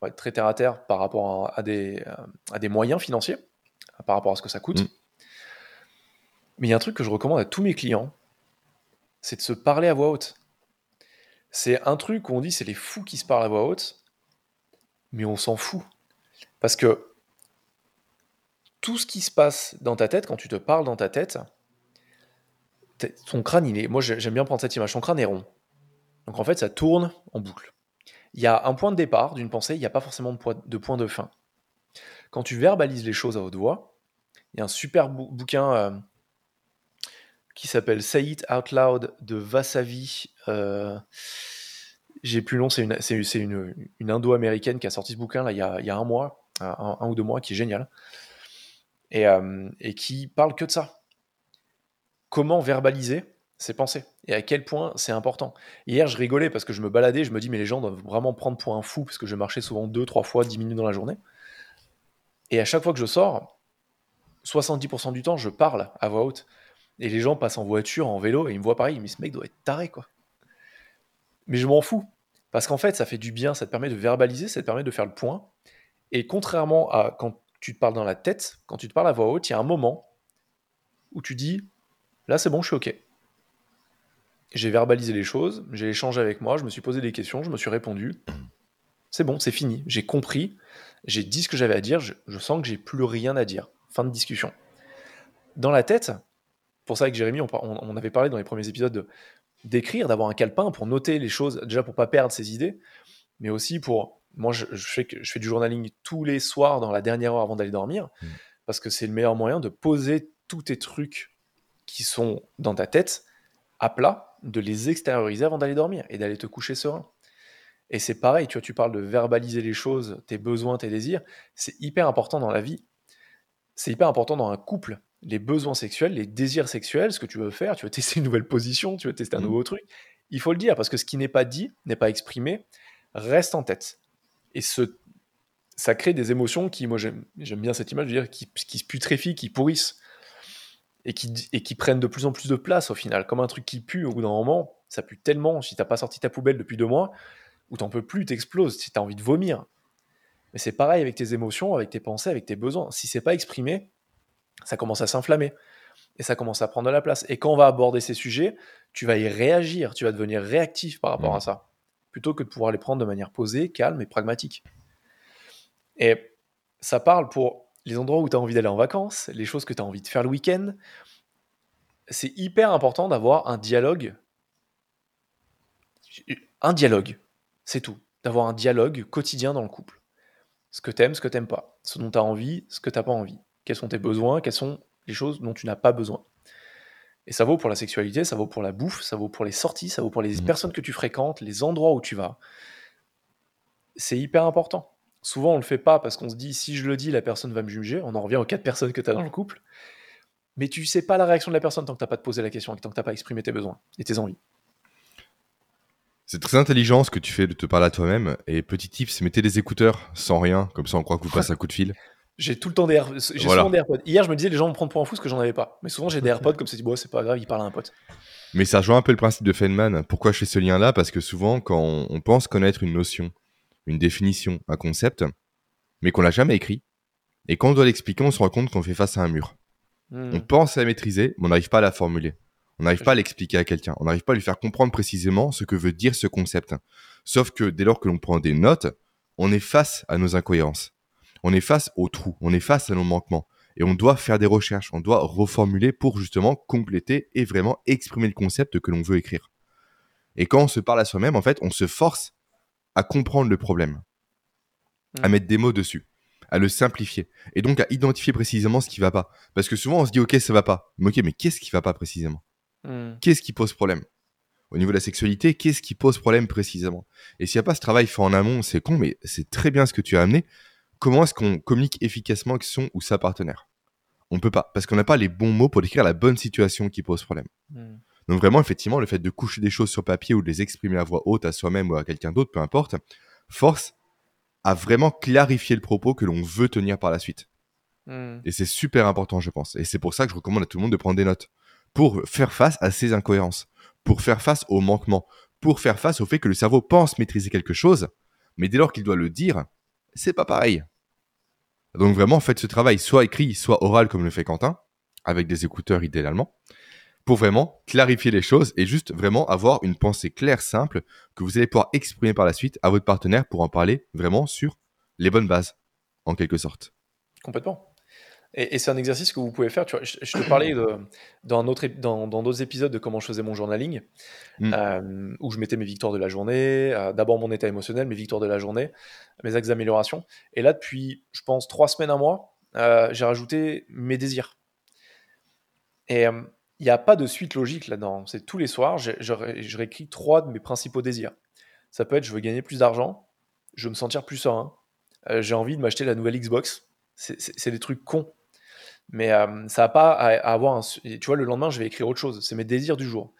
être très terre à terre par rapport à, des, à des moyens financiers, par rapport à ce que ça coûte. Mm. Mais il y a un truc que je recommande à tous mes clients, c'est de se parler à voix haute. C'est un truc où on dit c'est les fous qui se parlent à voix haute, mais on s'en fout. Parce que tout ce qui se passe dans ta tête, quand tu te parles dans ta tête, ton crâne, il est. Moi, j'aime bien prendre cette image. Ton crâne est rond. Donc, en fait, ça tourne en boucle. Il y a un point de départ d'une pensée, il n'y a pas forcément de point de fin. Quand tu verbalises les choses à haute voix, il y a un super bouquin euh, qui s'appelle Say It Out Loud de Vasavi. Euh, j'ai plus long, c'est une, indo-américaine qui a sorti ce bouquin là, il, y a, un mois, un, un, ou deux mois, qui est génial. Euh, et, qui parle que de ça. Comment verbaliser ses pensées et à quel point c'est important. Hier, je rigolais parce que je me baladais, je me dis, mais les gens doivent vraiment prendre pour un fou parce que je marchais souvent deux, trois fois, dix minutes dans la journée. Et à chaque fois que je sors, 70% du temps, je parle à voix haute. Et les gens passent en voiture, en vélo, et ils me voient pareil, mais ce mec doit être taré, quoi. Mais je m'en fous. Parce qu'en fait, ça fait du bien, ça te permet de verbaliser, ça te permet de faire le point. Et contrairement à quand tu te parles dans la tête, quand tu te parles à voix haute, il y a un moment où tu dis là c'est bon, je suis OK. J'ai verbalisé les choses, j'ai échangé avec moi, je me suis posé des questions, je me suis répondu. C'est bon, c'est fini, j'ai compris, j'ai dit ce que j'avais à dire, je, sens que j'ai plus rien à dire. Fin de discussion. Dans la tête, pour ça avec Jérémy, on, on, avait parlé dans les premiers épisodes d'écrire, d'avoir un calepin pour noter les choses, déjà pour pas perdre ses idées, mais aussi pour. Moi, je, fais, je fais du journaling tous les soirs dans la dernière heure avant d'aller dormir, mmh. parce que c'est le meilleur moyen de poser tous tes trucs qui sont dans ta tête à plat, de les extérioriser avant d'aller dormir et d'aller te coucher serein. Et c'est pareil, tu vois, tu parles de verbaliser les choses, tes besoins, tes désirs, c'est hyper important dans la vie. C'est hyper important dans un couple. Les besoins sexuels, les désirs sexuels, ce que tu veux faire, tu veux tester une nouvelle position, tu veux tester un mmh. nouveau truc, il faut le dire parce que ce qui n'est pas dit, n'est pas exprimé, reste en tête. Et ce, ça crée des émotions qui, moi j'aime bien cette image, dire, qui, qui se putréfient, qui pourrissent et qui, et qui prennent de plus en plus de place au final. Comme un truc qui pue au bout d'un moment, ça pue tellement, si t'as pas sorti ta poubelle depuis deux mois, ou t'en peux plus, t'exploses, si t'as envie de vomir. Mais c'est pareil avec tes émotions, avec tes pensées, avec tes besoins. Si c'est pas exprimé, ça commence à s'inflammer et ça commence à prendre de la place. Et quand on va aborder ces sujets, tu vas y réagir, tu vas devenir réactif par rapport mmh. à ça, plutôt que de pouvoir les prendre de manière posée, calme et pragmatique. Et ça parle pour les endroits où tu as envie d'aller en vacances, les choses que tu as envie de faire le week-end. C'est hyper important d'avoir un dialogue. Un dialogue, c'est tout. D'avoir un dialogue quotidien dans le couple. Ce que t'aimes, ce que t'aimes pas. Ce dont tu as envie, ce que t'as pas envie. Quels sont tes besoins, quelles sont les choses dont tu n'as pas besoin. Et ça vaut pour la sexualité, ça vaut pour la bouffe, ça vaut pour les sorties, ça vaut pour les mmh. personnes que tu fréquentes, les endroits où tu vas. C'est hyper important. Souvent, on le fait pas parce qu'on se dit si je le dis, la personne va me juger. On en revient aux quatre personnes que tu as dans le couple. Mais tu sais pas la réaction de la personne tant que tu pas te posé la question et tant que tu pas exprimé tes besoins et tes envies. C'est très intelligent ce que tu fais de te parler à toi-même. Et petit tips, mettez des écouteurs sans rien, comme ça on croit que vous passez un coup de fil. J'ai tout le temps des, AirPods. Hier, je me disais, les gens me prennent pour un fou parce que j'en avais pas. Mais souvent, j'ai des AirPods comme ça, bon, c'est pas grave, il parle à un pote. Mais ça rejoint un peu le principe de Feynman. Pourquoi je fais ce lien-là? Parce que souvent, quand on pense connaître une notion, une définition, un concept, mais qu'on l'a jamais écrit. Et quand on doit l'expliquer, on se rend compte qu'on fait face à un mur. Hmm. On pense à la maîtriser, mais on n'arrive pas à la formuler. On n'arrive pas à l'expliquer à quelqu'un. On n'arrive pas à lui faire comprendre précisément ce que veut dire ce concept. Sauf que dès lors que l'on prend des notes, on est face à nos incohérences. On est face aux trous. On est face à nos manquements. Et on doit faire des recherches. On doit reformuler pour justement compléter et vraiment exprimer le concept que l'on veut écrire. Et quand on se parle à soi-même, en fait, on se force à comprendre le problème, à mm. mettre des mots dessus, à le simplifier, et donc à identifier précisément ce qui va pas. Parce que souvent on se dit ok ça va pas, mais ok mais qu'est-ce qui va pas précisément? Mm. Qu'est-ce qui pose problème? Au niveau de la sexualité, qu'est-ce qui pose problème précisément? Et s'il n'y a pas ce travail fait en amont, c'est con, mais c'est très bien ce que tu as amené. Comment est-ce qu'on communique efficacement avec son ou sa partenaire? On ne peut pas, parce qu'on n'a pas les bons mots pour décrire la bonne situation qui pose problème. Mm. Donc vraiment, effectivement, le fait de coucher des choses sur papier ou de les exprimer à voix haute à soi-même ou à quelqu'un d'autre, peu importe, force à vraiment clarifier le propos que l'on veut tenir par la suite. Hmm. Et c'est super important, je pense. Et c'est pour ça que je recommande à tout le monde de prendre des notes. Pour faire face à ces incohérences, pour faire face aux manquements, pour faire face au fait que le cerveau pense maîtriser quelque chose, mais dès lors qu'il doit le dire, c'est pas pareil. Donc vraiment, faites ce travail soit écrit, soit oral comme le fait Quentin, avec des écouteurs idéalement, pour vraiment clarifier les choses et juste vraiment avoir une pensée claire, simple, que vous allez pouvoir exprimer par la suite à votre partenaire pour en parler vraiment sur les bonnes bases, en quelque sorte. Complètement. Et, c'est un exercice que vous pouvez faire. Tu vois, je, te parlais de, dans d'autres dans, épisodes de comment je faisais mon journaling, mm. euh, où je mettais mes victoires de la journée, euh, d'abord mon état émotionnel, mes victoires de la journée, mes axes d'amélioration. Et là, depuis, je pense, trois semaines, à mois, euh, j'ai rajouté mes désirs. Et il n'y a pas de suite logique là-dedans. C'est tous les soirs, je, je, réécris trois de mes principaux désirs. Ça peut être je veux gagner plus d'argent, je veux me sentir plus serein, j'ai envie de m'acheter la nouvelle Xbox. C'est des trucs cons. Mais ça n'a pas à, avoir un. Tu vois, le lendemain, je vais écrire autre chose. C'est mes désirs du jour.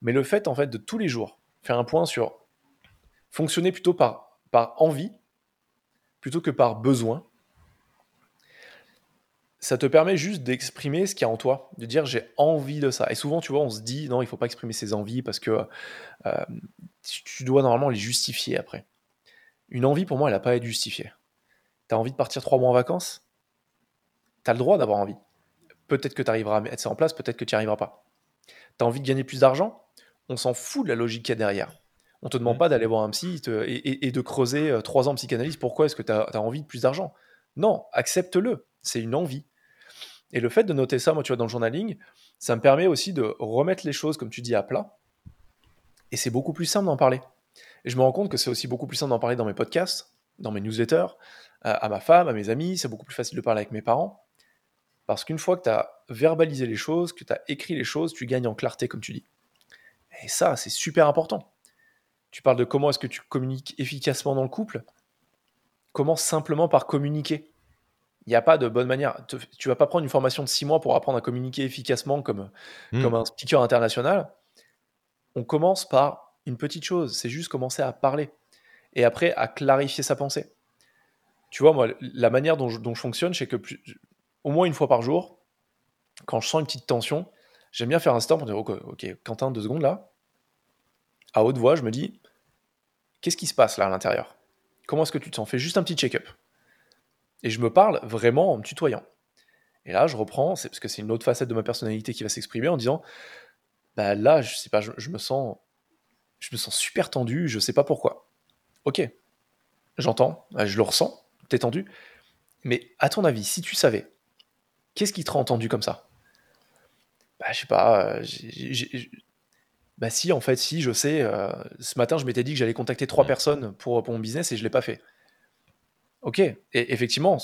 Mais le fait, en fait, de tous les jours faire un point sur fonctionner plutôt par, par envie plutôt que par besoin, ça te permet juste d'exprimer ce qu'il y a en toi, de dire j'ai envie de ça. Et souvent, tu vois, on se dit non, il faut pas exprimer ses envies parce que tu dois normalement les justifier après. Une envie, pour moi, elle n'a pas à être justifiée. Tu as envie de partir trois mois en vacances? Tu as le droit d'avoir envie. Peut-être que tu arriveras à mettre ça en place, peut-être que tu n'y arriveras pas. Tu as envie de gagner plus d'argent? On s'en fout de la logique qu'il y a derrière. On te demande pas d'aller voir un psy et, de creuser euh, trois ans de psychanalyse. Pourquoi est-ce que tu as envie de plus d'argent? Non, accepte-le. C'est une envie. Et le fait de noter ça, moi, tu vois, dans le journaling, ça me permet aussi de remettre les choses, comme tu dis, à plat. Et c'est beaucoup plus simple d'en parler. Et je me rends compte que c'est aussi beaucoup plus simple d'en parler dans mes podcasts, dans mes newsletters, à ma femme, à mes amis. C'est beaucoup plus facile de parler avec mes parents. Parce qu'une fois que tu as verbalisé les choses, que tu as écrit les choses, tu gagnes en clarté, comme tu dis. Et ça, c'est super important. Tu parles de comment est-ce que tu communiques efficacement dans le couple. Commence simplement par communiquer. Il n'y a pas de bonne manière. Tu vas pas prendre une formation de six mois pour apprendre à communiquer efficacement comme, hmm. comme un speaker international. On commence par une petite chose, c'est juste commencer à parler. Et après, à clarifier sa pensée. Tu vois, moi, la manière dont je, dont je fonctionne, c'est que plus, au moins une fois par jour, quand je sens une petite tension, j'aime bien faire un stop pour dire ok, Quentin, deux secondes là. À haute voix, je me dis qu'est-ce qui se passe là à l'intérieur? Comment est-ce que tu te sens? Fais juste un petit check-up. Et je me parle vraiment en me tutoyant. Et là, je reprends, c'est parce que c'est une autre facette de ma personnalité qui va s'exprimer en disant bah là, je sais pas, je, me sens je me sens super tendu, je sais pas pourquoi. Ok, j'entends, je le ressens, t'es tendu. Mais à ton avis, si tu savais Qu'est-ce qui te rend entendu comme ça? Bah, je sais pas. Euh, bah, si, en fait, si, je sais. Euh, ce matin, je m'étais dit que j'allais contacter trois personnes pour, mon business et je l'ai pas fait. Ok. Et effectivement,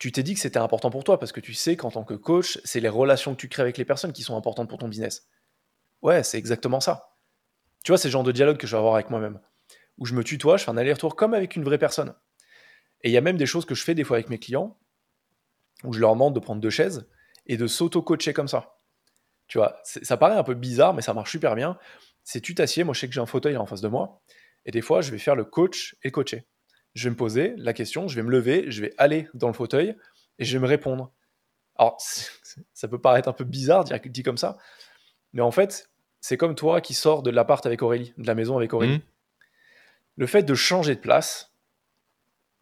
tu t'es dit que c'était important pour toi parce que tu sais qu'en tant que coach, c'est les relations que tu crées avec les personnes qui sont importantes pour ton business. Ouais, c'est exactement ça. Tu vois, c'est le genre de dialogue que je vais avoir avec moi-même. Où je me tutoie, je fais un aller-retour comme avec une vraie personne. Et il y a même des choses que je fais des fois avec mes clients où je leur demande de prendre deux chaises et de s'auto-coacher comme ça. Tu vois, ça paraît un peu bizarre, mais ça marche super bien. C'est tu t'assieds, moi je sais que j'ai un fauteuil en face de moi, et des fois je vais faire le coach et coacher. Je vais me poser la question, je vais me lever, je vais aller dans le fauteuil et je vais me répondre. Alors, ça peut paraître un peu bizarre dit comme ça, mais en fait, c'est comme toi qui sors de l'appart avec Aurélie, de la maison avec Aurélie. Mmh. Le fait de changer de place,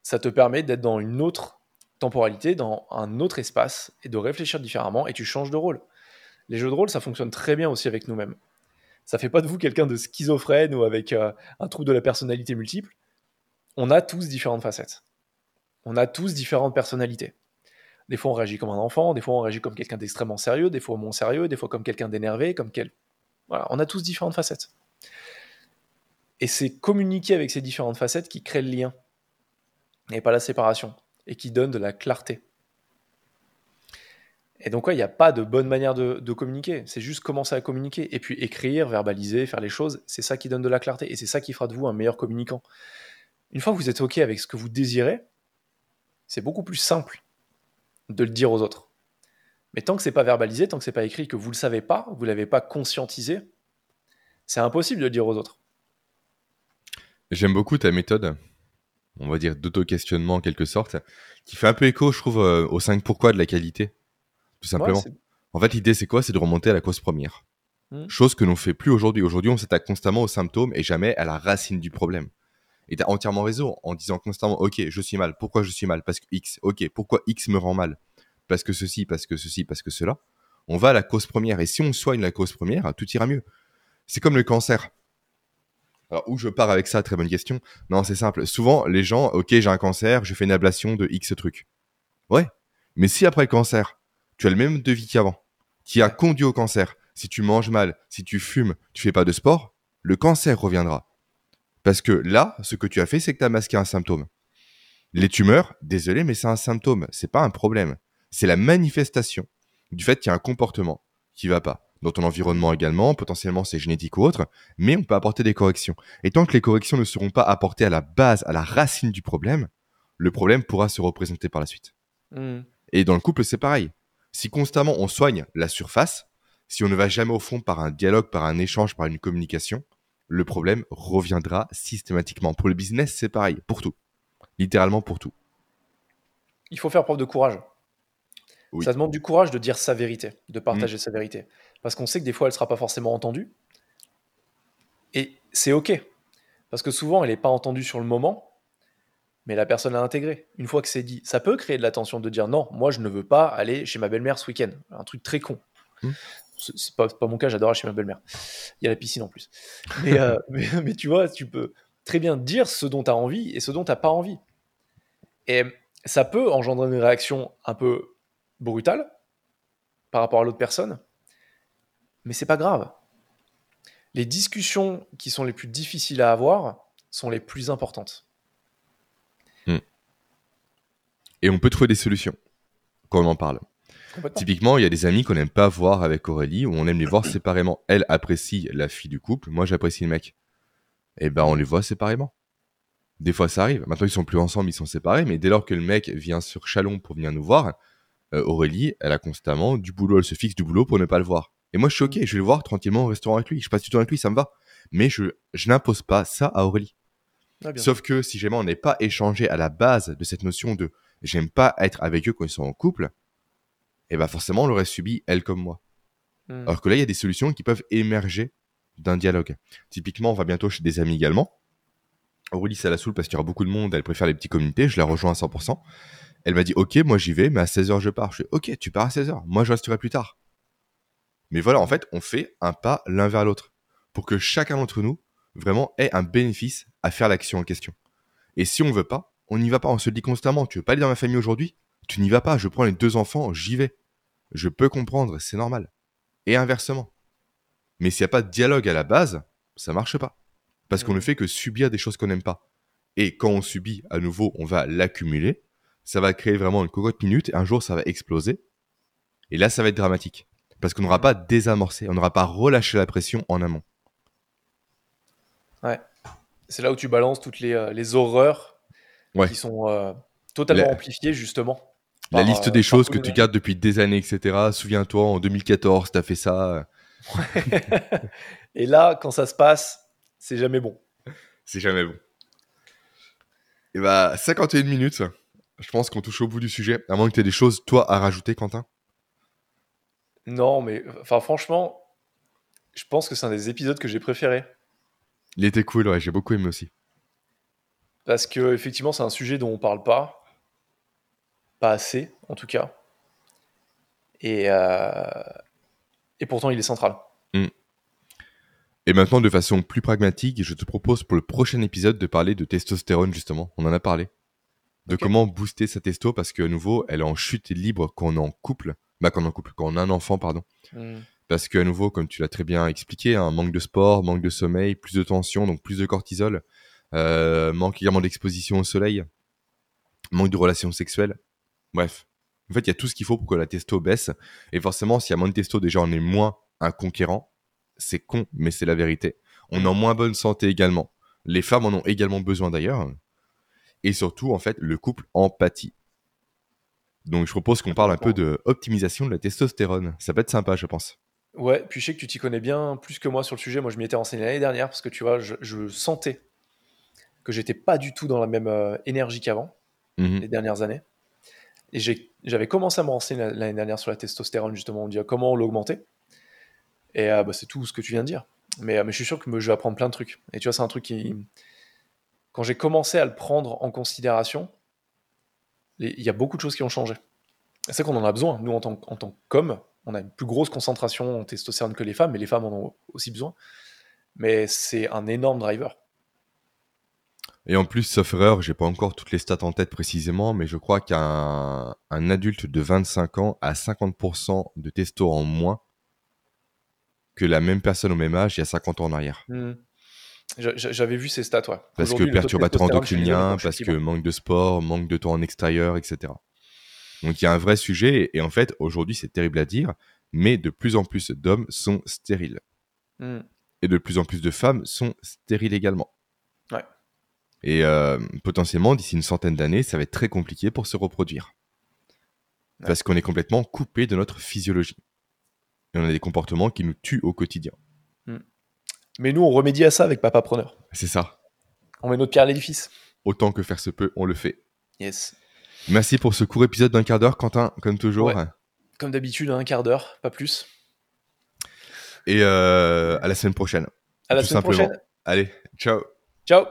ça te permet d'être dans une autre temporalité dans un autre espace et de réfléchir différemment et tu changes de rôle. Les jeux de rôle, ça fonctionne très bien aussi avec nous-mêmes. Ça fait pas de vous quelqu'un de schizophrène ou avec euh, un trouble de la personnalité multiple. On a tous différentes facettes. On a tous différentes personnalités. Des fois, on réagit comme un enfant, des fois, on réagit comme quelqu'un d'extrêmement sérieux, des fois, moins sérieux, des fois, comme quelqu'un d'énervé, comme quel. Voilà, on a tous différentes facettes. Et c'est communiquer avec ces différentes facettes qui crée le lien et pas la séparation et qui donne de la clarté. Et donc, il n'y a pas de bonne manière de, communiquer. C'est juste commencer à communiquer. Et puis écrire, verbaliser, faire les choses, c'est ça qui donne de la clarté. Et c'est ça qui fera de vous un meilleur communicant. Une fois que vous êtes OK avec ce que vous désirez, c'est beaucoup plus simple de le dire aux autres. Mais tant que c'est pas verbalisé, tant que c'est pas écrit, que vous ne le savez pas, vous l'avez pas conscientisé, c'est impossible de le dire aux autres. J'aime beaucoup ta méthode on va dire, d'auto-questionnement en quelque sorte, qui fait un peu écho, je trouve, euh, au 5 pourquoi de la qualité, tout simplement. en fait, l'idée, c'est quoi? C'est de remonter à la cause première. Hmm. Chose que l'on fait plus aujourd'hui. Aujourd'hui, on s'attaque constamment aux symptômes et jamais à la racine du problème. Et tu as entièrement raison en disant constamment, ok, je suis mal. Pourquoi je suis mal? Parce que X. Ok, pourquoi X me rend mal? Parce que ceci, parce que ceci, parce que cela. On va à la cause première. Et si on soigne la cause première, tout ira mieux. C'est comme le cancer. Alors, où je pars avec ça Très bonne question. Non, c'est simple. Souvent, les gens, ok, j'ai un cancer, je fais une ablation de X trucs. Ouais. Mais si après le cancer, tu as le même devis qu'avant, qui a conduit au cancer, si tu manges mal, si tu fumes, tu fais pas de sport, le cancer reviendra. Parce que là, ce que tu as fait, c'est que tu as masqué un symptôme. Les tumeurs, désolé, mais c'est un symptôme, c'est pas un problème. C'est la manifestation du fait qu'il y a un comportement qui va pas dans ton environnement également, potentiellement c'est génétique ou autre, mais on peut apporter des corrections. Et tant que les corrections ne seront pas apportées à la base, à la racine du problème, le problème pourra se représenter par la suite. Hmm. Et dans le couple, c'est pareil. Si constamment on soigne la surface, si on ne va jamais au fond par un dialogue, par un échange, par une communication, le problème reviendra systématiquement. Pour le business, c'est pareil, pour tout. Littéralement pour tout. Il faut faire preuve de courage. Ça demande du courage de dire sa vérité, de partager hmm. sa vérité parce qu'on sait que des fois, elle ne sera pas forcément entendue. Et c'est OK, parce que souvent, elle n'est pas entendue sur le moment, mais la personne l'a intégrée. Une fois que c'est dit, ça peut créer de la tension de dire non, moi, je ne veux pas aller chez ma belle-mère ce week-end. Un truc très con. Mmh. C'est pas, pas mon cas, j'adore aller chez ma belle-mère. Il y a la piscine en plus. Euh, mais, mais, tu vois, tu peux très bien dire ce dont tu as envie et ce dont tu n'as pas envie. Et ça peut engendrer une réaction un peu brutale, par rapport à l'autre personne. Mais c'est pas grave. Les discussions qui sont les plus difficiles à avoir sont les plus importantes. Et on peut trouver des solutions quand on en parle. Typiquement, il y a des amis qu'on n'aime pas voir avec Aurélie, ou on aime les voir séparément. Elle apprécie la fille du couple, moi j'apprécie le mec. Et ben on les voit séparément. Des fois ça arrive. Maintenant ils sont plus ensemble, ils sont séparés, mais dès lors que le mec vient sur Chalon pour venir nous voir, euh, Aurélie, elle a constamment du boulot, elle se fixe du boulot pour ne pas le voir. Et moi je suis ok, je vais le voir tranquillement au restaurant avec lui, je passe du temps avec lui, ça me va. Mais je, je n'impose pas ça à Aurélie. Ah, Sauf que si jamais on n'est pas échangé à la base de cette notion de j'aime pas être avec eux quand ils sont en couple, et ben forcément on l'aurait subi elle comme moi. Hmm. Alors que là, il y a des solutions qui peuvent émerger d'un dialogue. Typiquement, on va bientôt chez des amis également. Aurélie, ça la saoule parce qu'il y aura beaucoup de monde, elle préfère les petits comités, je la rejoins à 100%. Elle m'a dit, ok, moi j'y vais, mais à 16h je pars. Je fais, ok, tu pars à 16h, moi je resterai plus tard. Mais voilà, en fait, on fait un pas l'un vers l'autre pour que chacun d'entre nous vraiment ait un bénéfice à faire l'action en question. Et si on veut pas, on n'y va pas, on se le dit constamment, tu veux pas aller dans ma famille aujourd'hui? Tu n'y vas pas, je prends les deux enfants, j'y vais. Je peux comprendre, c'est normal. Et inversement. Mais s'il n'y a pas de dialogue à la base, ça marche pas. Parce qu'on ne fait que subir des choses qu'on n'aime pas. Et quand on subit, à nouveau, on va l'accumuler. Ça va créer vraiment une cocotte minute. Et un jour, ça va exploser. Et là, ça va être dramatique. Parce qu'on n'aura pas désamorcé, on n'aura pas relâché la pression en amont. C'est là où tu balances toutes les, euh, les horreurs Ouais. qui sont euh, totalement La- amplifiées, justement. La par, liste euh, des choses que tu gardes depuis des années, etc. Souviens-toi, en 2014, t'as fait ça. Et là, quand ça se passe, c'est jamais bon. C'est jamais bon. Et bah, 51 minutes. Je pense qu'on touche au bout du sujet. À moins que tu aies des choses, toi, à rajouter, Quentin? Non, mais enfin, franchement, je pense que c'est un des épisodes que j'ai préféré. Il était cool, ouais, j'ai beaucoup aimé aussi. Parce que, effectivement, c'est un sujet dont on parle pas. Pas assez, en tout cas. Et, euh, et pourtant, il est central. Et maintenant, de façon plus pragmatique, je te propose pour le prochain épisode de parler de testostérone, justement. On en a parlé. De comment booster sa testo, parce qu'à nouveau, elle est en chute libre quand on est en couple. Bah, quand on est en couple, quand on a un enfant, pardon. Hmm. Parce qu'à nouveau, comme tu l'as très bien expliqué, un manque de sport, manque de sommeil, plus de tension, donc plus de cortisol, euh, manque également d'exposition au soleil, manque de relations sexuelles. Bref. En fait, il y a tout ce qu'il faut pour que la testo baisse. Et forcément, s'il y a moins de testo, déjà, on est moins un conquérant. C'est con, mais c'est la vérité. On est en moins bonne santé également. Les femmes en ont également besoin d'ailleurs. Et surtout, en fait, le couple en pâtit. Donc, je propose qu'on parle un peu de optimisation de la testostérone. Ça peut être sympa, je pense. Ouais, puis je sais que tu t'y connais bien plus que moi sur le sujet. Moi, je m'y étais renseigné l'année dernière parce que tu vois, je, je sentais que j'étais pas du tout dans la même euh, énergie qu'avant, Mhm. les dernières années. Et j'avais commencé à me renseigner la- l'année dernière sur la testostérone, justement. On dit euh, comment l'augmenter? Et euh, bah, c'est tout ce que tu viens de dire. Mais, euh, mais je suis sûr que je vais apprendre plein de trucs. Et tu vois, c'est un truc qui. Quand j'ai commencé à le prendre en considération, il y a beaucoup de choses qui ont changé. C'est qu'on en a besoin. Nous, en tant, en tant qu'hommes, on a une plus grosse concentration en testostérone que les femmes, mais les femmes en ont aussi besoin. Mais c'est un énorme driver. Et en plus, sauf erreur, j'ai pas encore toutes les stats en tête précisément, mais je crois qu'un un adulte de 25 ans a 50% de testo en moins que la même personne au même âge il y a 50 ans en arrière. Hmm. J'a- j'a- J'avais vu ces stats, ouais. Parce que perturbateur endocrinien, parce que manque de sport, manque de temps en extérieur, etc. Donc il y a un vrai sujet, et en fait, aujourd'hui, c'est terrible à dire, mais de plus en plus d'hommes sont stériles. Hmm. Et de plus en plus de femmes sont stériles également. Ouais. Et euh, potentiellement, d'ici une centaine d'années, ça va être très compliqué pour se reproduire. Ouais. Parce qu'on est complètement coupé de notre physiologie. Et on a des comportements qui nous tuent au quotidien. Mais nous, on remédie à ça avec Papa Preneur. C'est ça. On met notre pierre à l'édifice. Autant que faire se peut, on le fait. Yes. Merci pour ce court épisode d'un quart d'heure, Quentin, comme toujours. Ouais. Comme d'habitude, un quart d'heure, pas plus. Et euh, à la semaine prochaine. À la Tout semaine simplement. prochaine. Allez, ciao Ciao